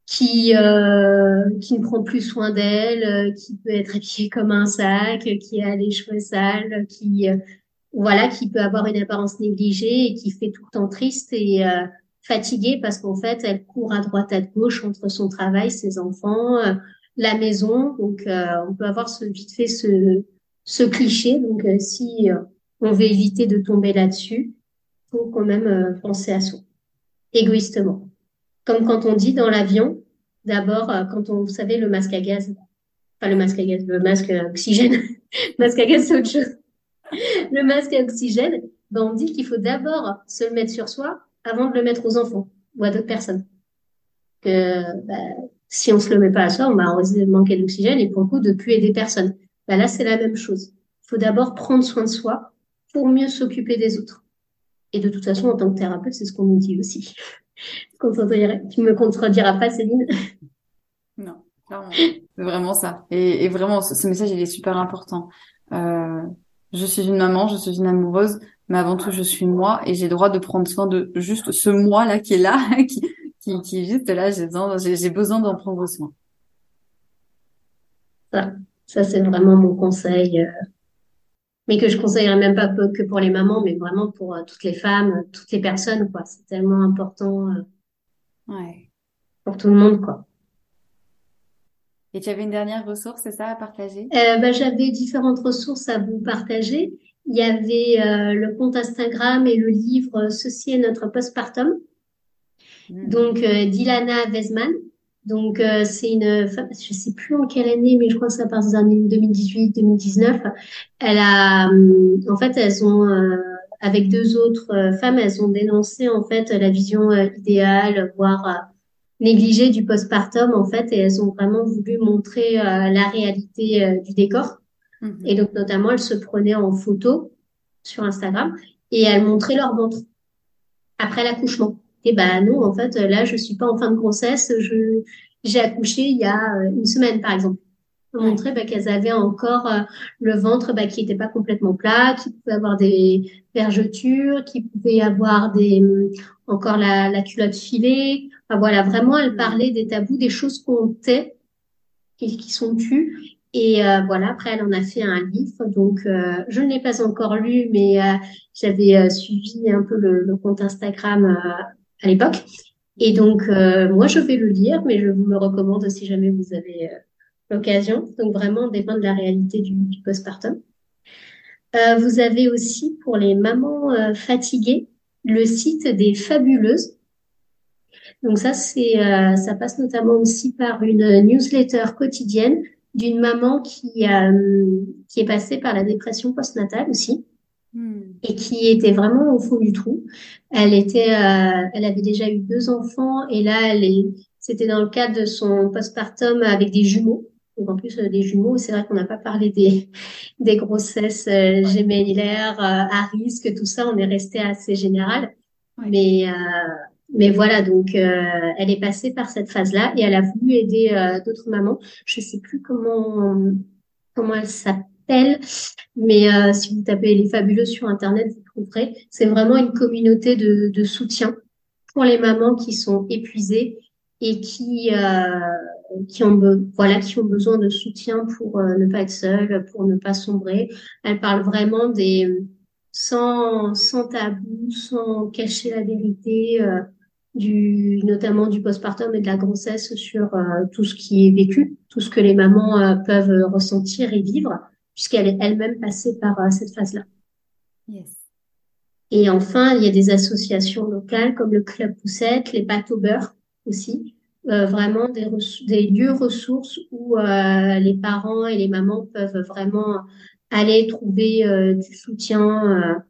qui euh, qui ne prend plus soin d'elle, qui peut être habillée comme un sac, qui a les cheveux sales, qui voilà, qui peut avoir une apparence négligée et qui fait tout le temps triste et fatiguée parce qu'en fait elle court à droite à gauche entre son travail, ses enfants, la maison. Donc on peut avoir ce, vite fait ce ce cliché. Donc si on veut éviter de tomber là-dessus, faut quand même euh, penser à soi, égoïstement. Comme quand on dit dans l'avion, d'abord, euh, quand on, vous savez, le masque à gaz, pas le masque à gaz, le masque à oxygène, masque à gaz, c'est autre chose. le masque à oxygène, ben, on dit qu'il faut d'abord se le mettre sur soi avant de le mettre aux enfants ou à d'autres personnes. Que, ben, Si on se le met pas à soi, on va manquer d'oxygène et pour le coup de plus aider personne. Bah là, c'est la même chose. Il faut d'abord prendre soin de soi pour mieux s'occuper des autres. Et de toute façon, en tant que thérapeute, c'est ce qu'on nous dit aussi. tu me contrediras pas, Céline Non, c'est vraiment ça. Et, vraiment, ce message, il est super important. Euh, je suis une maman, je suis une amoureuse, mais avant tout, je suis moi et j'ai le droit de prendre soin de juste ce moi-là qui est là, qui, qui, qui est juste là. J'ai besoin, j'ai besoin d'en prendre soin. Ça, ça c'est vraiment mon conseil. Euh, mais que je conseillerais même pas que pour les mamans, mais vraiment pour euh, toutes les femmes, toutes les personnes, quoi. C'est tellement important euh, ouais. pour tout le monde, quoi. Et tu avais une dernière ressource, c'est ça, à partager? Bah, J'avais différentes ressources à vous partager. Il y avait euh, le compte Instagram et le livre Ceci est notre postpartum. Hmm. Donc, euh, d'Ilana Vesman. Donc, euh, c'est une femme, je sais plus en quelle année, mais je crois que ça part des années 2018-2019. Elle a, en fait, elles ont, avec deux autres femmes, elles ont dénoncé, en fait, la vision idéale, voire négligé du postpartum en fait et elles ont vraiment voulu montrer euh, la réalité euh, du décor. Mhm. Et donc notamment elles se prenaient en photo sur Instagram et elles montraient leur ventre après l'accouchement. Et ben non en fait là je suis pas en fin de grossesse, je j'ai accouché il y a euh, une semaine par exemple. Pour montrer bah, qu'elles avaient encore le ventre bah, qui était pas complètement plat, qui pouvait avoir des vergetures, qui pouvait avoir des encore la, la culotte filée, voilà, vraiment, elle parlait des tabous, des choses qu'on tait et qui sont tues. Et euh, voilà, après, elle en a fait un livre. Donc, euh, je ne l'ai pas encore lu, mais euh, j'avais suivi un peu le, compte Instagram à l'époque. Et donc, moi, je vais le lire, mais je vous le recommande si jamais vous avez l'occasion. Donc, vraiment, dépeindre la réalité du, du postpartum. vous avez aussi, pour les mamans fatiguées, le site des Fabuleuses. Donc ça, c'est, euh, ça passe notamment aussi par une newsletter quotidienne d'une maman qui, euh, qui est passée par la dépression postnatale aussi hmm. et qui était vraiment au fond du trou. Elle était, euh, elle avait déjà eu deux enfants et là, elle est, c'était dans le cadre de son postpartum avec des jumeaux. Donc en plus des jumeaux, c'est vrai qu'on n'a pas parlé des, des grossesses gémellaires à risque, tout ça, on est resté assez général. Mais mais voilà, donc euh, elle est passée par cette phase-là et elle a voulu aider euh, d'autres mamans. Je sais plus comment comment elle s'appelle, mais euh, si vous tapez les fabuleux sur internet, vous trouverez. C'est vraiment une communauté de, de soutien pour les mamans qui sont épuisées et qui qui ont voilà qui ont besoin de soutien pour ne pas être seules, pour ne pas sombrer. Elle parle vraiment des sans sans tabou, sans cacher la vérité du, notamment du postpartum et de la grossesse sur euh, tout ce qui est vécu, tout ce que les mamans euh, peuvent ressentir et vivre, puisqu'elle est elle-même passée par euh, cette phase-là. Yes. Et enfin, il y a des associations locales comme le Club Poussette, les pâtes au beurre aussi, vraiment des, des, lieux ressources où les parents et les mamans peuvent vraiment aller trouver du soutien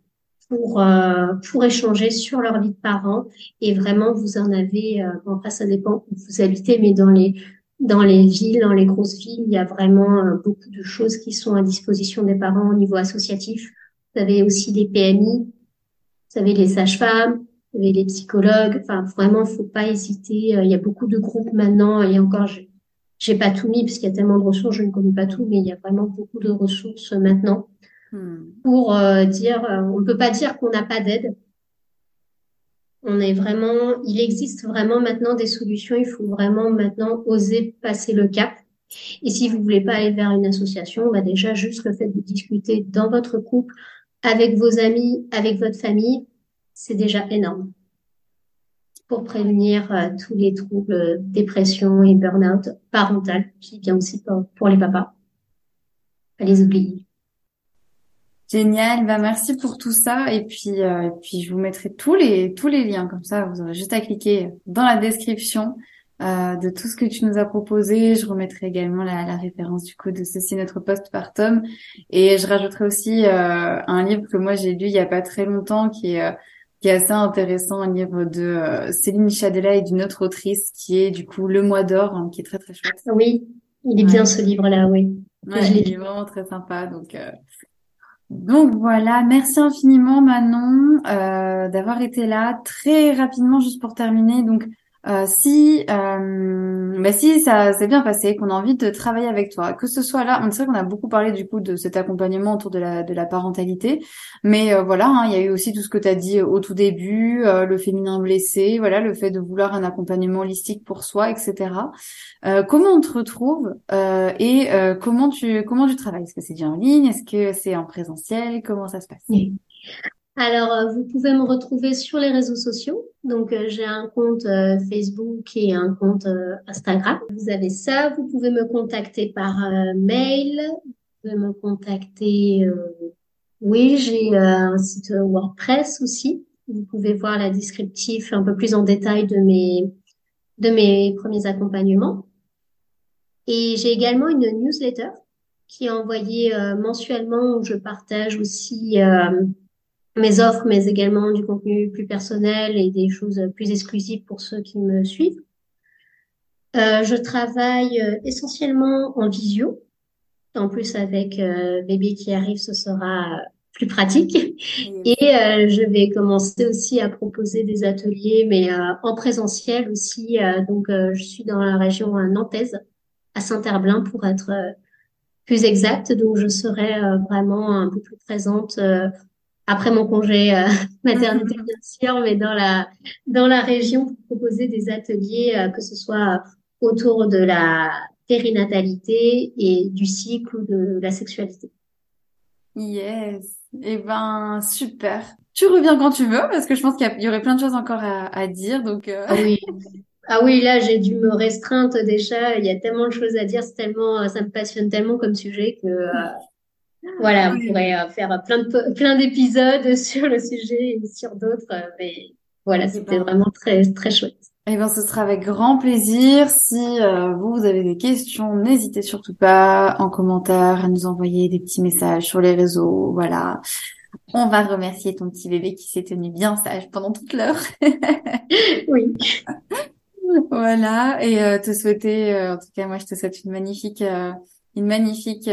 pour, euh, pour échanger sur leur vie de parents. Et vraiment, vous en avez, euh, bon, après, ça dépend où vous habitez, mais dans les, dans les villes, dans les grosses villes, il y a vraiment euh, beaucoup de choses qui sont à disposition des parents au niveau associatif. Vous avez aussi des PMI, vous avez les sages-femmes, vous avez les psychologues. Enfin, vraiment, faut pas hésiter. Il y a beaucoup de groupes maintenant. Et encore, j'ai pas tout mis parce qu'il y a tellement de ressources, je ne connais pas tout, mais il y a vraiment beaucoup de ressources maintenant Hmm. Pour euh, dire, euh, on ne peut pas dire qu'on n'a pas d'aide. On est vraiment, il existe vraiment maintenant des solutions. Il faut vraiment maintenant oser passer le cap. Et si vous voulez pas aller vers une association, bah déjà juste le fait de discuter dans votre couple, avec vos amis, avec votre famille, c'est déjà énorme pour prévenir euh, tous les troubles, dépression et burn-out parental, qui vient aussi pour, pour les papas. Pas les oublier. Génial, bah merci pour tout ça et puis euh, et puis je vous mettrai tous les tous les liens comme ça vous aurez juste à cliquer dans la description euh, de tout ce que tu nous as proposé. Je remettrai également la, la référence du coup de ceci notre postpartum et je rajouterai aussi euh, un livre que moi j'ai lu il y a pas très longtemps qui est qui est assez intéressant, un livre de euh, Céline Chadela et d'une autre autrice qui est du coup Le Mois d'Or, hein, qui est très très chouette. Oui, il est bien ce livre-là, oui. Ouais, il est vraiment très sympa. Donc, euh... donc voilà, merci infiniment Manon euh, d'avoir été là. Très rapidement, juste pour terminer, donc euh, si euh, bah si ça s'est bien passé, qu'on a envie de travailler avec toi, que ce soit là, on sait qu'on a beaucoup parlé du coup de cet accompagnement autour de la de la parentalité, mais euh, voilà, hein, il y a eu aussi tout ce que tu as dit au tout début, euh, le féminin blessé, voilà, le fait de vouloir un accompagnement holistique pour soi, etc. Euh, comment on te retrouve et comment tu comment tu travailles? Est-ce que c'est déjà en ligne? Est-ce que c'est en présentiel? Comment ça se passe? Alors, euh, vous pouvez me retrouver sur les réseaux sociaux. Donc, euh, j'ai un compte euh, Facebook et un compte Instagram. Vous avez ça. Vous pouvez me contacter par mail. Vous pouvez me contacter. oui, j'ai un site WordPress aussi. Vous pouvez voir la descriptif un peu plus en détail de mes de mes premiers accompagnements. Et j'ai également une newsletter qui est envoyée mensuellement où je partage aussi mes offres, mais également du contenu plus personnel et des choses plus exclusives pour ceux qui me suivent. Euh, je travaille euh, essentiellement en visio. En plus, avec euh, bébé qui arrive, ce sera plus pratique. Et euh, je vais commencer aussi à proposer des ateliers, mais en présentiel aussi. donc, je suis dans la région nantaise, à Saint-Herblain pour être plus exact. Donc, je serai vraiment un peu plus présente après mon congé euh, maternité bien sûr, mais dans la dans la région pour proposer des ateliers, euh, que ce soit autour de la périnatalité et du cycle ou de la sexualité. Yes, et eh ben super. Tu reviens quand tu veux parce que je pense qu'il y, aurait plein de choses encore à, à dire, donc. Euh... Ah oui. Ah oui, là j'ai dû me restreindre déjà. Il y a tellement de choses à dire, c'est tellement, ça me passionne tellement comme sujet que. Euh, voilà, on pourrait euh, faire plein de plein d'épisodes sur le sujet et sur d'autres, euh, mais voilà, c'était vraiment très très chouette. Eh bien, ce sera avec grand plaisir. Si euh, vous, vous avez des questions, n'hésitez surtout pas en commentaire à nous envoyer des petits messages sur les réseaux. Voilà. On va remercier ton petit bébé qui s'est tenu bien sage pendant toute l'heure. oui. Voilà. Et te souhaiter, en tout cas, moi, je te souhaite une magnifique, une magnifique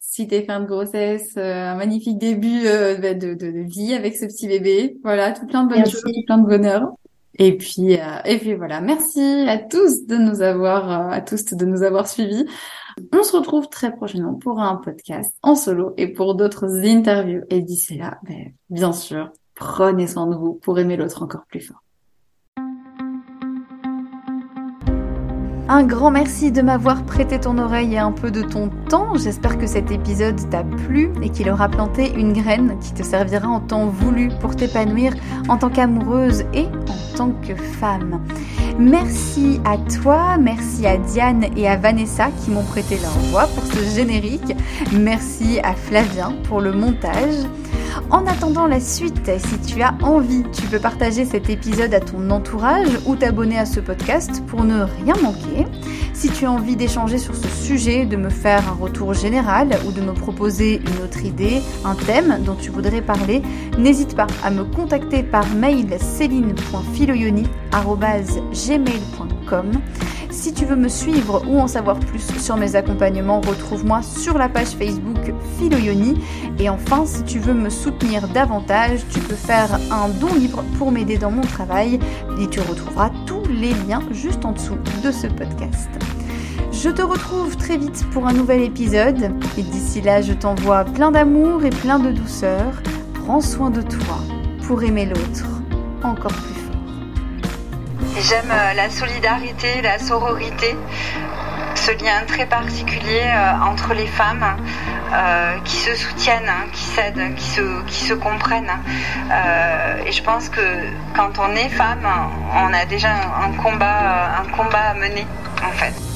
si t'es fin de grossesse, euh, un magnifique début euh, bah, de, de, de, vie avec ce petit bébé. Voilà, tout plein de bonnes choses, tout plein de bonheur. Et puis, euh, et puis voilà. Merci à tous de nous avoir, à tous de nous avoir suivis. On se retrouve très prochainement pour un podcast en solo et pour d'autres interviews. Et d'ici là, ben, bien sûr, prenez soin de vous pour aimer l'autre encore plus fort. Un grand merci de m'avoir prêté ton oreille et un peu de ton temps. J'espère que cet épisode t'a plu et qu'il aura planté une graine qui te servira en temps voulu pour t'épanouir en tant qu'amoureuse et en tant que femme. Merci à toi, merci à Diane et à Vanessa qui m'ont prêté leur voix pour ce générique. Merci à Flavien pour le montage. En attendant la suite, si tu as envie, tu peux partager cet épisode à ton entourage ou t'abonner à ce podcast pour ne rien manquer. Si tu as envie d'échanger sur ce sujet, de me faire un retour général ou de me proposer une autre idée, un thème dont tu voudrais parler, n'hésite pas à me contacter par mail céline.filoyoni.gmail.com si tu veux me suivre ou en savoir plus sur mes accompagnements, retrouve-moi sur la page Facebook Philoyoni. Et enfin, si tu veux me soutenir davantage, tu peux faire un don libre pour m'aider dans mon travail. Et tu retrouveras tous les liens juste en dessous de ce podcast. Je te retrouve très vite pour un nouvel épisode et d'ici là, je t'envoie plein d'amour et plein de douceur. Prends soin de toi pour aimer l'autre encore plus J'aime euh, la solidarité, la sororité, ce lien très particulier euh, entre les femmes euh, qui se soutiennent, hein, qui s'aident, qui se, comprennent. et je pense que quand on est femme, on a déjà un combat, un combat à mener en fait.